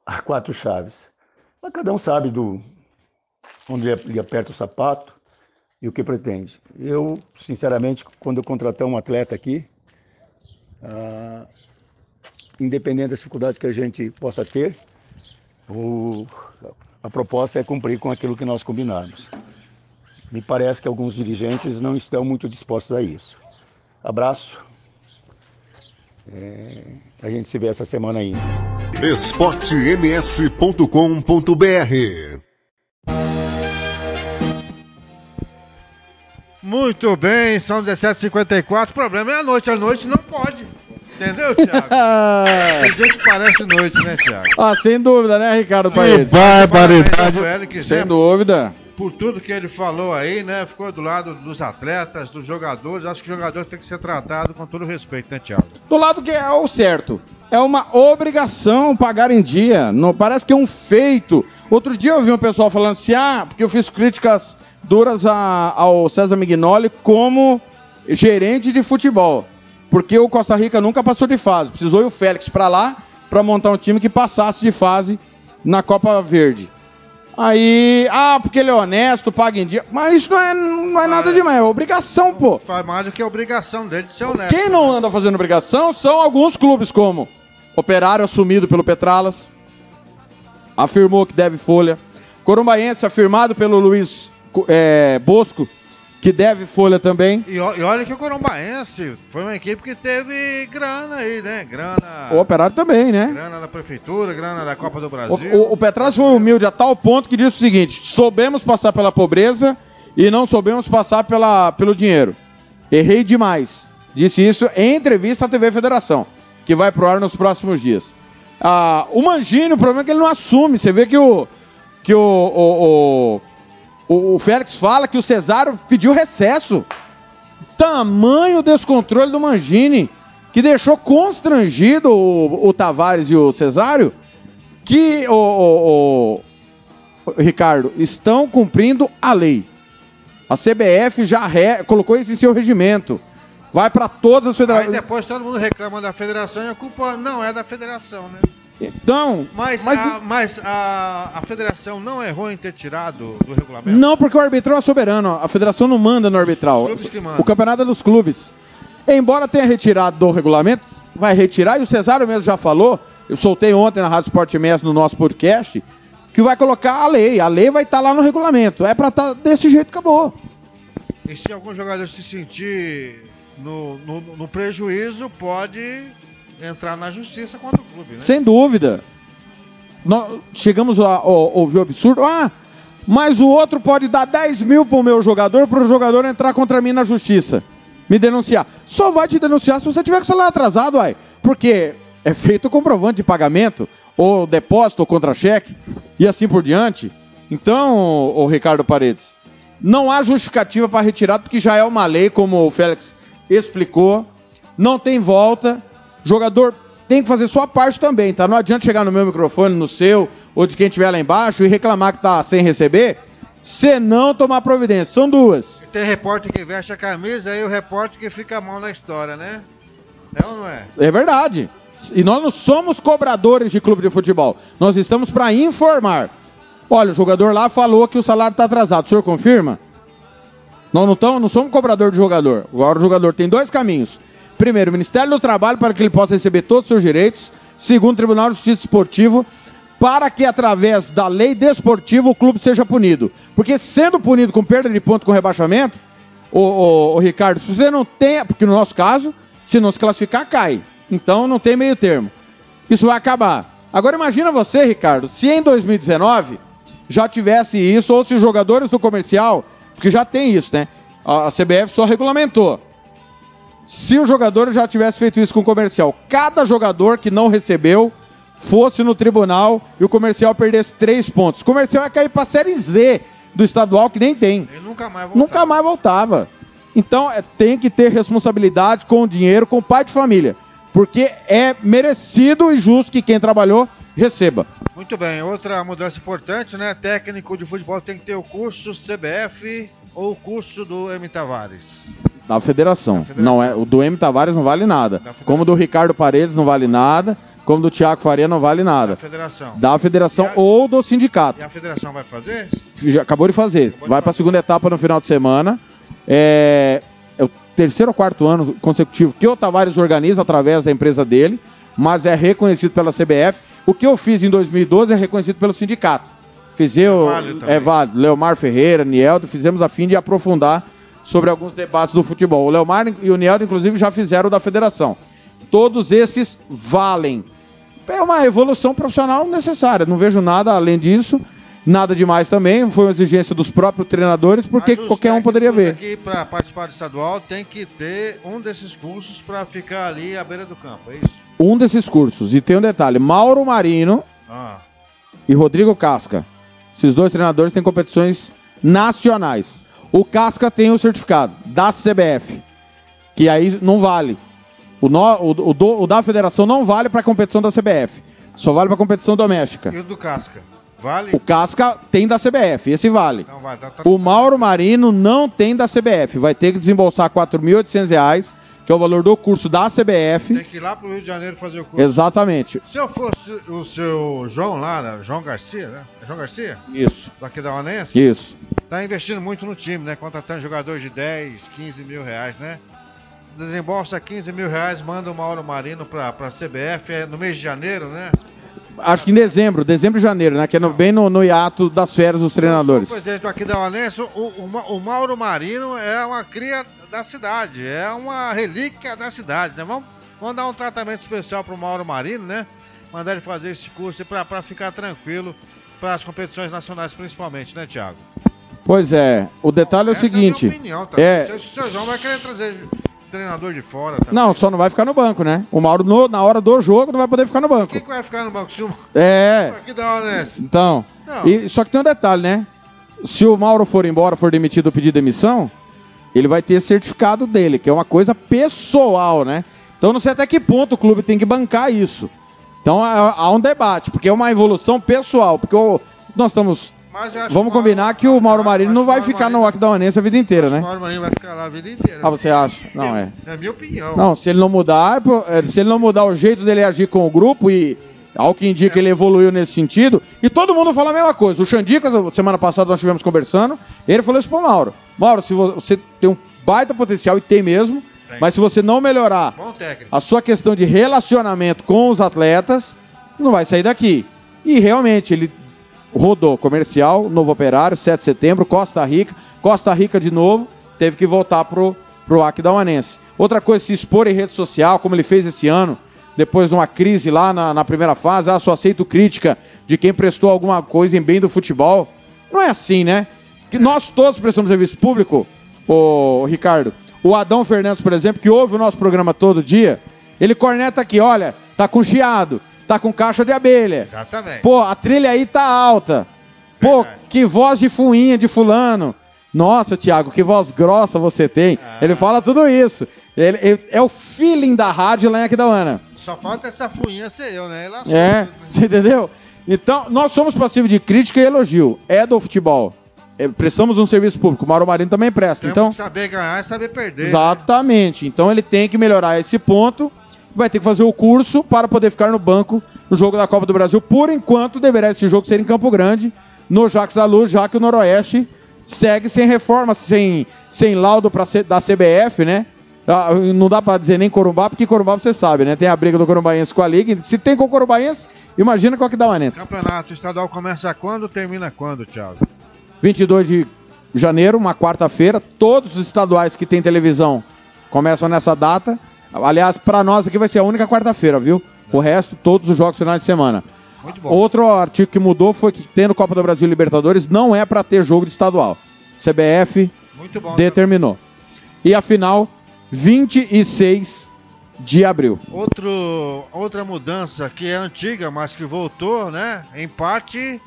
a, quatro chaves. Mas cada um sabe do onde ele aperta o sapato e o que pretende. Eu, sinceramente, quando eu contratar um atleta aqui, ah, independente das dificuldades que a gente possa ter, o a proposta é cumprir com aquilo que nós combinamos. Me parece que alguns dirigentes não estão muito dispostos a isso. Abraço. É, a gente se vê essa semana ainda. esportems.com.br Muito bem, são 17h54. O problema é a noite. A noite não pode. Entendeu, Thiago? Tem dia que parece noite, né, Thiago? Ah, sem dúvida, né, Ricardo Paes? barbaridade. Sem dúvida. Por tudo que ele falou aí, né? Ficou do lado dos atletas, dos jogadores. Acho que o jogador tem que ser tratado com todo respeito, né, Thiago? Do lado que é o certo. É uma obrigação pagar em dia. Não parece que é um feito. Outro dia eu vi um pessoal falando assim: ah, porque eu fiz críticas duras a, ao César Mignoli como gerente de futebol. Porque o Costa Rica nunca passou de fase. Precisou ir o Félix para lá para montar um time que passasse de fase na Copa Verde. Aí, ah, porque ele é honesto, paga em dia. Mas isso não é, não é nada demais, é obrigação, pô. Faz mais do que obrigação dele de ser honesto. Quem não anda fazendo obrigação são alguns clubes, como Operário assumido pelo Petralas, afirmou que deve folha. Corumbaense afirmado pelo Luiz é, Bosco, que deve folha também. E, e olha que o Corumbaense foi uma equipe que teve grana aí, né? Grana. O Operário também, né? Grana da prefeitura, grana da Copa do O, Brasil. o, o Petralas foi humilde a tal ponto que disse o seguinte: soubemos passar pela pobreza e não soubemos passar pela, pelo dinheiro. Errei demais. Disse isso em entrevista à TV Federação, que vai pro ar nos próximos dias. Ah, o Mangini, o problema é que ele não assume. Você vê que o. Que o, o, o, o Félix fala que o Cesário pediu recesso. Tamanho descontrole do Mangini, que deixou constrangido o, o Tavares e o Cesário, que o, o- o- Ricardo estão cumprindo a lei. A CBF já re- colocou isso em seu regimento. Vai para todas as Aí federações. depois todo mundo reclama da federação e a culpa não é da federação, né? Então, Mas, mas- a, mas a, a federação não errou em ter tirado do regulamento? Não, porque o arbitral é soberano. A federação não manda no arbitral. que. O campeonato é dos clubes. Embora tenha retirado do regulamento, vai retirar, e o Cesário mesmo já falou, eu soltei ontem na Rádio Sport MS no nosso podcast, que vai colocar a lei. A lei vai estar lá no regulamento. É pra estar desse jeito, acabou. E se algum jogador se sentir no, no, no prejuízo, pode entrar na justiça contra o clube, né? Sem dúvida. Nós chegamos a, ouvir o absurdo. Ah, mas o outro pode dar 10 mil pro meu jogador, pro jogador entrar contra mim na justiça. Me denunciar. Só vai te denunciar se você tiver com o salário atrasado, uai. Porque é feito comprovante de pagamento, ou depósito, ou contra-cheque, e assim por diante. Então, o Ricardo Paredes, não há justificativa para retirada, porque já é uma lei, como o Félix explicou. Não tem volta. Jogador tem que fazer sua parte também, tá? Não adianta chegar no meu microfone, no seu, ou de quem estiver lá embaixo e reclamar que tá sem receber, se não tomar providência. São duas. Tem repórter que veste a camisa e o repórter que fica mal na história, né? É ou não é? É verdade. E nós não somos cobradores de clube de futebol. Nós estamos para informar. Olha, o jogador lá falou que o salário está atrasado. O senhor confirma? Nós não, tamo, não somos cobrador de jogador. Agora o jogador tem dois caminhos. Primeiro, Ministério do Trabalho para que ele possa receber todos os seus direitos. Segundo, Tribunal de Justiça Esportivo para que através da lei desportiva o clube seja punido. Porque sendo punido com perda de ponto com rebaixamento, o, Ricardo, se você não tem, porque no nosso caso, se não se classificar, cai. Então não tem meio termo. Isso vai acabar. Agora imagina você, Ricardo, se em 2019 já tivesse isso, ou se os jogadores do comercial, porque já tem isso, né? A CBF só regulamentou. Se o jogador já tivesse feito isso com o comercial, cada jogador que não recebeu fosse no tribunal e o comercial perdesse três pontos. O comercial ia cair para a Série Z do estadual, que nem tem. Ele nunca mais volta. Nunca mais voltava. Então é, tem que ter responsabilidade com o dinheiro, com o pai de família. Porque é merecido e justo que quem trabalhou receba. Muito bem, outra mudança importante, né? Técnico de futebol tem que ter o curso CBF ou o curso do M. Tavares. Da federação. Não é, o do M Tavares não vale nada. Como do Ricardo Paredes não vale nada. Como do Thiago Faria não vale nada. Federação. Da federação ou do sindicato. E a federação vai fazer? Já acabou de fazer. Vai para a segunda etapa no final de semana. É, é o terceiro ou quarto ano consecutivo que o Tavares organiza através da empresa dele, mas é reconhecido pela CBF. O que eu fiz em 2012 é reconhecido pelo sindicato. Fiz eu, válido é válido, Leomar Ferreira, Nieldo, fizemos a fim de aprofundar sobre alguns debates do futebol. O Leomar e o Nieldo, inclusive, já fizeram da federação. Todos esses valem. É uma evolução profissional necessária. Não vejo nada além disso. Nada demais também. Foi uma exigência dos próprios treinadores, porque qualquer um poderia ver. Aqui para participar do estadual tem que ter um desses cursos para ficar ali à beira do campo, é isso? Um desses cursos. E tem um detalhe: Mauro Marino Ah, e Rodrigo Casca. Esses dois treinadores têm competições nacionais. O Casca tem o certificado da CBF, que aí não vale. O, no- o- o do- o da federação não vale para a competição da CBF, só vale para a competição doméstica. e o do Casca? Vale? O Casca tem da CBF, esse vale. Então vai, tá, tá- O Mauro Marino não tem da CBF, vai ter que desembolsar R$ 4.800, que é o valor do curso da CBF. Tem que ir lá pro Rio de Janeiro fazer o curso. Exatamente. Se eu fosse o seu João lá, né? João Garcia, né? É João Garcia? Isso. Daqui da Onense? Isso. Tá investindo muito no time, né? Contratando jogadores de 10, 15 mil reais, né? Desembolsa 15 mil reais, manda o Mauro Marino pra, pra CBF é no mês de janeiro, né? Acho que em dezembro, dezembro e janeiro, né? Que é no- bem no, no hiato das férias dos treinadores. O presidente aqui da Onense, o, o, o Mauro Marino é uma cria da cidade, é uma relíquia da cidade, né? Vamos, vamos dar um tratamento especial pro Mauro Marino, né? Mandar ele fazer esse curso pra ficar tranquilo para as competições nacionais principalmente, né, Thiago? Pois é, o detalhe é o seguinte. É a minha opinião, tá? é, Se o seu João vai querer trazer treinador de fora, tá? não, só não vai ficar no banco, né? O Mauro, no- na hora do jogo, não vai poder ficar no banco. Quem que vai ficar no banco? Se o- É. Aqui da Onense. Então, Não. e, só que tem um detalhe, né? Se o Mauro for embora, for demitido ou pedir demissão, ele vai ter certificado dele, que é uma coisa pessoal, né? Então não sei até que ponto o clube tem que bancar isso. Então há, há um debate, porque é uma evolução pessoal, porque o- nós estamos... Vamos o combinar que o Mauro Marino não vai ficar no Aquidauanense a vida inteira, O né? Mauro Marino vai ficar lá a vida inteira. Ah, você acha? Não, é. É a minha opinião. Não, se ele não mudar, é é, se ele não mudar o jeito dele agir com o grupo e ao que indica ele evoluiu nesse sentido, e todo mundo fala a mesma coisa. O Xandicas, semana passada nós estivemos conversando, ele falou isso pro Mauro. Mauro, se vo- você tem um baita potencial e tem mesmo, mas se você não melhorar a sua questão de relacionamento com os atletas, não vai sair daqui. E realmente, ele rodou comercial, Novo Operário, 7 de setembro, Costa Rica, Costa Rica de novo, teve que voltar pro, pro Aquidauanense. Outra coisa, se expor em rede social, como ele fez esse ano, depois de uma crise lá na, na primeira fase, ah, só aceito crítica de quem prestou alguma coisa em bem do futebol. Não é assim, né? Que nós todos prestamos serviço público, ô Ricardo. O Adão Fernandes, por exemplo, que ouve o nosso programa todo dia, ele corneta aqui, olha, tá com chiado, tá com caixa de abelha. Exatamente. Pô, a trilha aí tá alta. Pô, que voz de fuinha de fulano. Nossa, Thiago, que voz grossa você tem. Ele fala tudo isso. Ele, ele- é o feeling da rádio lá em Aquidauana. Só falta essa fuinha ser eu, né? Ela É, você entendeu? Então, nós somos passivos de crítica e elogio. É do futebol. É, prestamos um serviço público. O Mauro Marino também presta. Temos Então, que saber ganhar e saber perder. Exatamente. Então ele tem que melhorar esse ponto. Vai ter que fazer o curso para poder ficar no banco no jogo da Copa do Brasil. Por enquanto, deverá esse jogo ser em Campo Grande, no Jacques da Luz, já que o Noroeste segue sem reforma, sem, sem laudo pra, da CBF, né? Ah, Não dá pra dizer nem Corumbá, porque Corumbá você sabe, né? Tem a briga do Corumbaense com a Liga. Se tem com o Corumbaense, imagina com a Aquidauanense. Campeonato estadual começa quando? Termina quando, Thiago? 22 de janeiro, uma quarta-feira. Todos os estaduais que tem televisão começam nessa data. Aliás, para nós aqui vai ser a única quarta-feira, viu? O resto, todos os jogos finais de semana. Muito bom. Outro artigo que mudou foi que tendo Copa do Brasil e Libertadores não é para ter jogo de estadual. CBF bom. determinou. E a final, 26 de abril. Outro, outra mudança que é antiga, mas que voltou, né? Empate,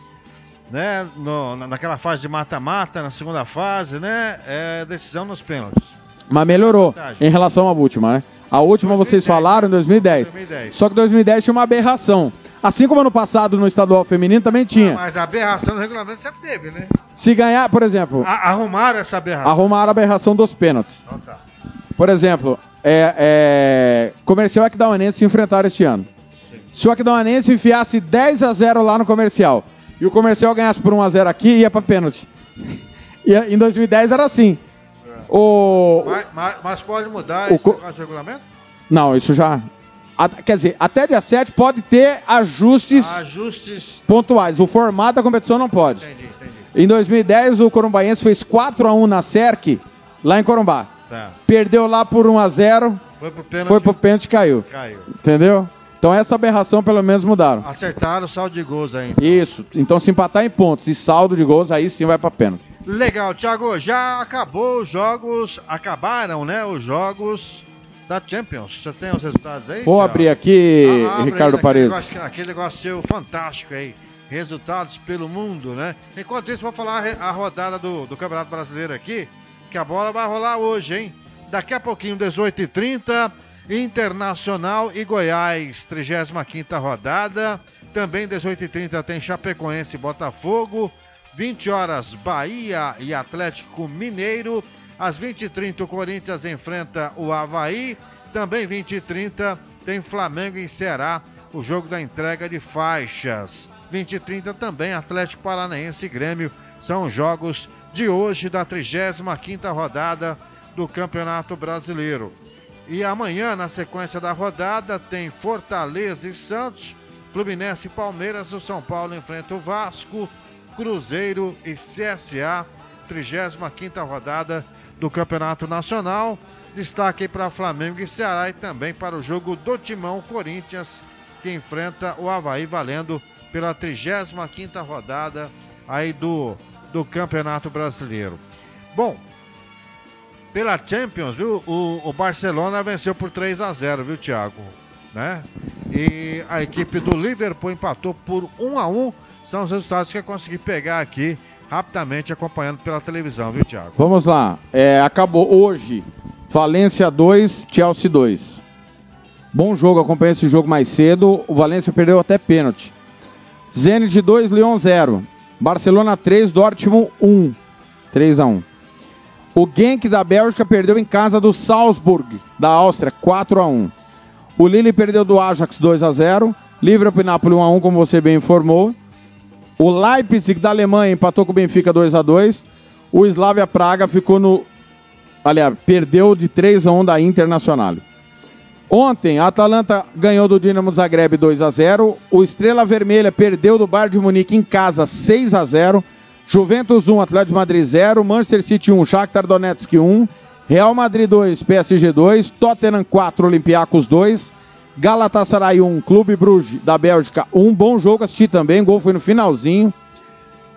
né? No, na- naquela fase de mata-mata, na segunda fase, né? É decisão nos pênaltis. Mas melhorou em relação à última, né? A última vocês falaram em 2010. 2010. Só que 2010 tinha uma aberração. Assim como ano passado no estadual feminino também tinha. Mas a aberração no regulamento sempre teve, né? Se ganhar, por exemplo, A- arrumaram essa aberração. arrumaram a aberração dos pênaltis. Então tá. Por exemplo, é, é, Comercial e Aquidauanense se enfrentaram este ano. Se o Aquidauanense enfiasse 10 a 0 lá no Comercial e o Comercial ganhasse por 1 a 0 aqui, ia pra pênalti. E em 2010 era assim. O, Mas, mas- mas pode mudar O esse co- regulamento? Não, isso já. a- quer dizer, até dia 7 pode ter ajustes Ajustes. pontuais. O formato da competição não pode. Entendi, entendi. Em 2010, o Corumbaense fez 4 a 1 na SERC, lá em Corumbá. Tá. Perdeu lá por 1 a 0 Foi pro pênalti. foi pro pênalti e caiu. Caiu. Entendeu? Então essa aberração pelo menos mudaram. Acertaram o saldo de gols ainda. Isso. Então se empatar em pontos e saldo de gols, aí sim vai pra pênalti. Legal, Thiago, já acabou os jogos, acabaram, né, os jogos da Champions. Você tem os resultados aí? Vou Thiago? abrir aqui, Ah, Ricardo aí, Paredes. Aquele negócio, aquele negócio seu fantástico aí. Resultados pelo mundo, né? Enquanto isso, vou falar a rodada do, do Campeonato Brasileiro aqui, que a bola vai rolar hoje, hein? Daqui a pouquinho, 18h30, Internacional e Goiás, 35ª rodada. Também 18h30 tem Chapecoense e Botafogo. 20 horas, Bahia e Atlético Mineiro. Às 20h30, o Corinthians enfrenta o Havaí. Também 20h30 tem Flamengo em Ceará, o jogo da entrega de faixas. 20 e 30 também Atlético Paranaense e Grêmio são os jogos de hoje da 35ª rodada do Campeonato Brasileiro. E amanhã, na sequência da rodada, tem Fortaleza e Santos, Fluminense e Palmeiras, o São Paulo enfrenta o Vasco, Cruzeiro e CSA, 35ª rodada do Campeonato Nacional. Destaque para Flamengo e Ceará e também para o jogo do Timão Corinthians, que enfrenta o Havaí valendo pela 35ª rodada aí do, do Campeonato Brasileiro. Bom, pela Champions, viu? O, o Barcelona venceu por 3 a 0, viu, Thiago? Né? E a equipe do Liverpool empatou por 1 a 1. São os resultados que eu consegui pegar aqui rapidamente acompanhando pela televisão, viu, Thiago? Vamos lá. É, acabou hoje. Valência 2, Chelsea 2. Bom jogo, acompanhei esse jogo mais cedo. O Valência perdeu até pênalti. Zenit 2, Lyon 0. Barcelona 3, Dortmund 1. 3 a 1. O Genk da Bélgica perdeu em casa do Salzburg da Áustria 4 a 1. O Lille perdeu do Ajax 2 a 0. Liverpool e Napoli 1 a 1, como você bem informou. O Leipzig da Alemanha empatou com o Benfica 2 a 2. O Slavia Praga ficou no aliás, perdeu de 3 a 1 da Internacional. Ontem, a Atalanta ganhou do Dinamo Zagreb 2 a 0. O Estrela Vermelha perdeu do Bayern de Munique em casa 6 a 0. Juventus 1, Atlético de Madrid 0, Manchester City 1, Shakhtar Donetsk 1, Real Madrid 2, PSG 2, Tottenham 4, Olympiacos 2, Galatasaray 1, Clube Bruges da Bélgica 1, bom jogo, assisti também, gol foi no finalzinho.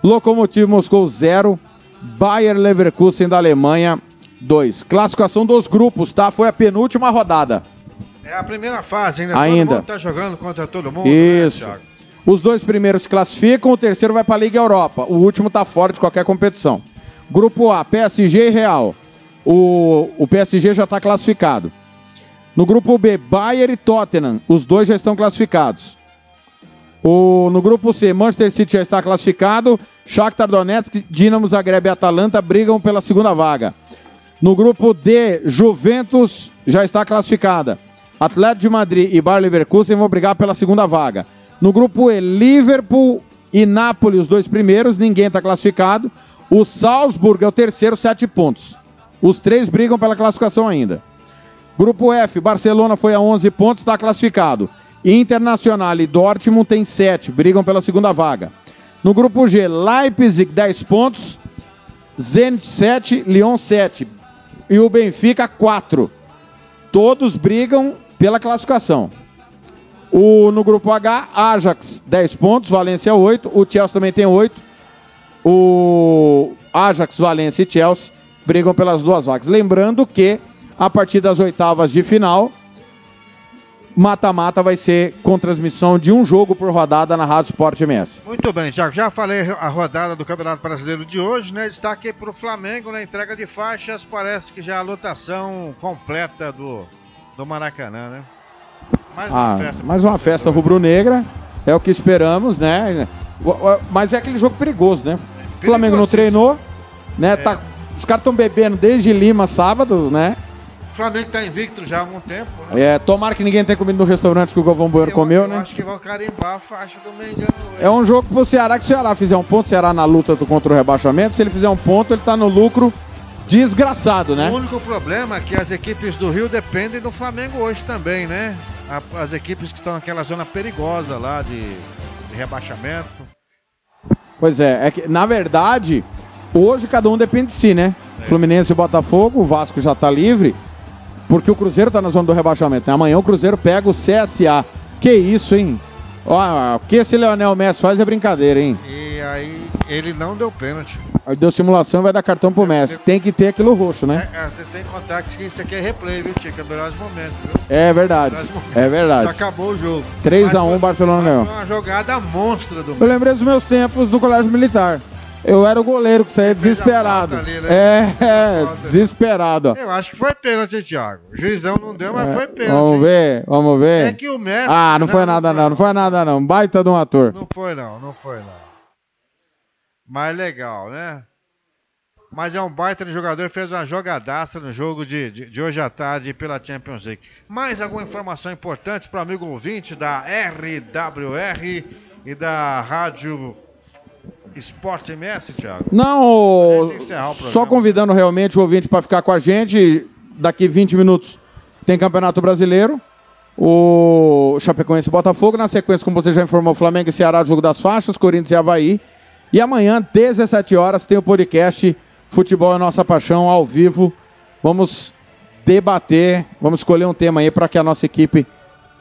Lokomotiv Moscou 0, Bayer Leverkusen da Alemanha 2. Classificação dos grupos, tá? Foi a penúltima rodada. É a primeira fase, ainda. Ainda. Todo mundo tá jogando contra todo mundo, Isso. né, Thiago? Os dois primeiros se classificam, o terceiro vai para a Liga Europa. O último está fora de qualquer competição. Grupo A, PSG e Real. O, o PSG já está classificado. No grupo B, Bayern e Tottenham. Os dois já estão classificados. O, no grupo C, Manchester City já está classificado. Shakhtar Donetsk, Dinamo Zagreb e Atalanta brigam pela segunda vaga. No grupo D, Juventus já está classificada. Atlético de Madrid e Bayer Leverkusen vão brigar pela segunda vaga. No grupo E, Liverpool e Nápoles, os dois primeiros, ninguém está classificado. O Salzburg é o terceiro, sete pontos. Os três brigam pela classificação ainda. Grupo F, Barcelona foi a 11 pontos, está classificado. Internacional e Dortmund tem 7, brigam pela segunda vaga. No grupo G, Leipzig 10 pontos, Zenit 7, Lyon 7 e o Benfica 4. Todos brigam pela classificação. O, no grupo H, Ajax 10 pontos, Valência 8, o Chelsea também tem 8. O Ajax, Valência e Chelsea brigam pelas duas vagas. Lembrando que a partir das oitavas de final, mata-mata vai ser com transmissão de um jogo por rodada na Rádio Sport MS. Muito bem, Thiago. Já falei a rodada do Campeonato Brasileiro de hoje, né? Destaque para o Flamengo na entrega de faixas. Parece que já a lotação completa do, do Maracanã, né? Mais uma Ah, festa. mais uma festa rubro-negra, é o que esperamos, né? Mas é aquele jogo perigoso, né? O Flamengo não treinou, né? Tá, os caras estão bebendo desde Lima sábado, né? O Flamengo tá invicto já há algum tempo, né? É, tomara que ninguém tenha comido no restaurante que o Galvão Bueno comeu, Eu né? acho que vão carimbar a faixa do Mengão. É um jogo pro Ceará, que o Ceará fizer um ponto, o Ceará na luta contra o rebaixamento, se ele fizer um ponto, ele tá no lucro desgraçado, né? O único problema é que as equipes do Rio dependem do Flamengo hoje também, né? A- As equipes que estão naquela zona perigosa lá de, de rebaixamento. Pois é, é que, na verdade, hoje cada um depende de si, né? Fluminense e Botafogo, o Vasco já tá livre, porque o Cruzeiro tá na zona do rebaixamento. né? Amanhã o Cruzeiro pega o CSA. Que isso, hein? Ó, o que esse Leonel Messi faz é brincadeira, hein? E ele não deu pênalti. Aí deu simulação e vai dar cartão pro Messi. Tem que ter aquilo roxo, né? É, você tem que contar que isso aqui é replay, viu, Tica? É melhores momentos, viu? É verdade. É Já verdade. acabou o jogo. 3x1 Barcelona ganhou. Foi uma jogada monstra do Eu lembrei dos meus tempos do colégio militar. Eu era o goleiro que saía desesperado. ali, né? É, é, desesperado. Eu acho que foi pênalti, Thiago. O juizão não deu, mas É, foi pênalti. Vamos ver, vamos ver. É que o Messi. Ah, não, foi nada não, não foi nada não. Baita de um ator. Não foi não, não foi não. Mas legal, né? mas é um baita jogador, fez uma jogadaça no jogo de, de, de hoje à tarde pela Champions League. Mais alguma informação importante para o amigo ouvinte da RWR e da Rádio Esporte MS, Thiago? Não, só convidando realmente o ouvinte para ficar com a gente. Daqui 20 minutos tem Campeonato Brasileiro. O Chapecoense e Botafogo. Na sequência, como você já informou, Flamengo e Ceará, jogo das faixas, Corinthians e Havaí. E amanhã, 17 horas, tem o podcast Futebol é Nossa Paixão, ao vivo. Vamos debater, vamos escolher um tema aí para que a nossa equipe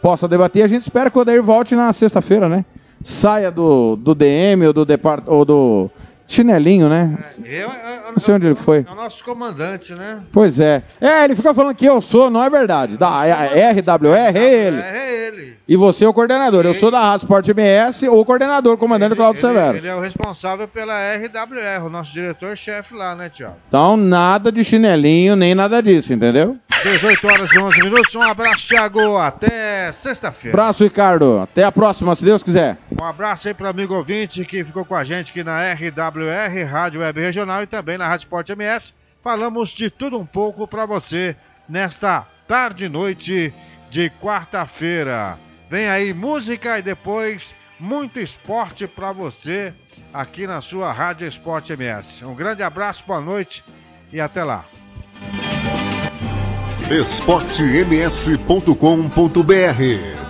possa debater. A gente espera que o Odair volte na sexta-feira, né? Saia do, do DM ou do, depart, ou do chinelinho, né? Eu, eu, Não sei onde ele foi. é o nosso comandante, né? Pois é. É, ele fica falando que eu sou, não é verdade. Da RWR é ele. É ele. E você é o coordenador. Eu sou da Rádio Sport MS ou coordenador, comandante Claudio Severo. Ele é o responsável pela RWR, o nosso diretor-chefe lá, né, Thiago? Então, nada de chinelinho, nem nada disso, entendeu? 18 horas e 11 minutos. Um abraço, Thiago. Até sexta-feira. Abraço, Ricardo. Até a próxima, se Deus quiser. Um abraço aí para o amigo ouvinte que ficou com a gente aqui na RWR, Rádio Web Regional e também na Rádio Sport MS. Falamos de tudo um pouco para você nesta tarde e noite de quarta-feira. Vem aí música e depois muito esporte para você aqui na sua Rádio Sport MS. Um grande abraço, boa noite e até lá. esportems.com.br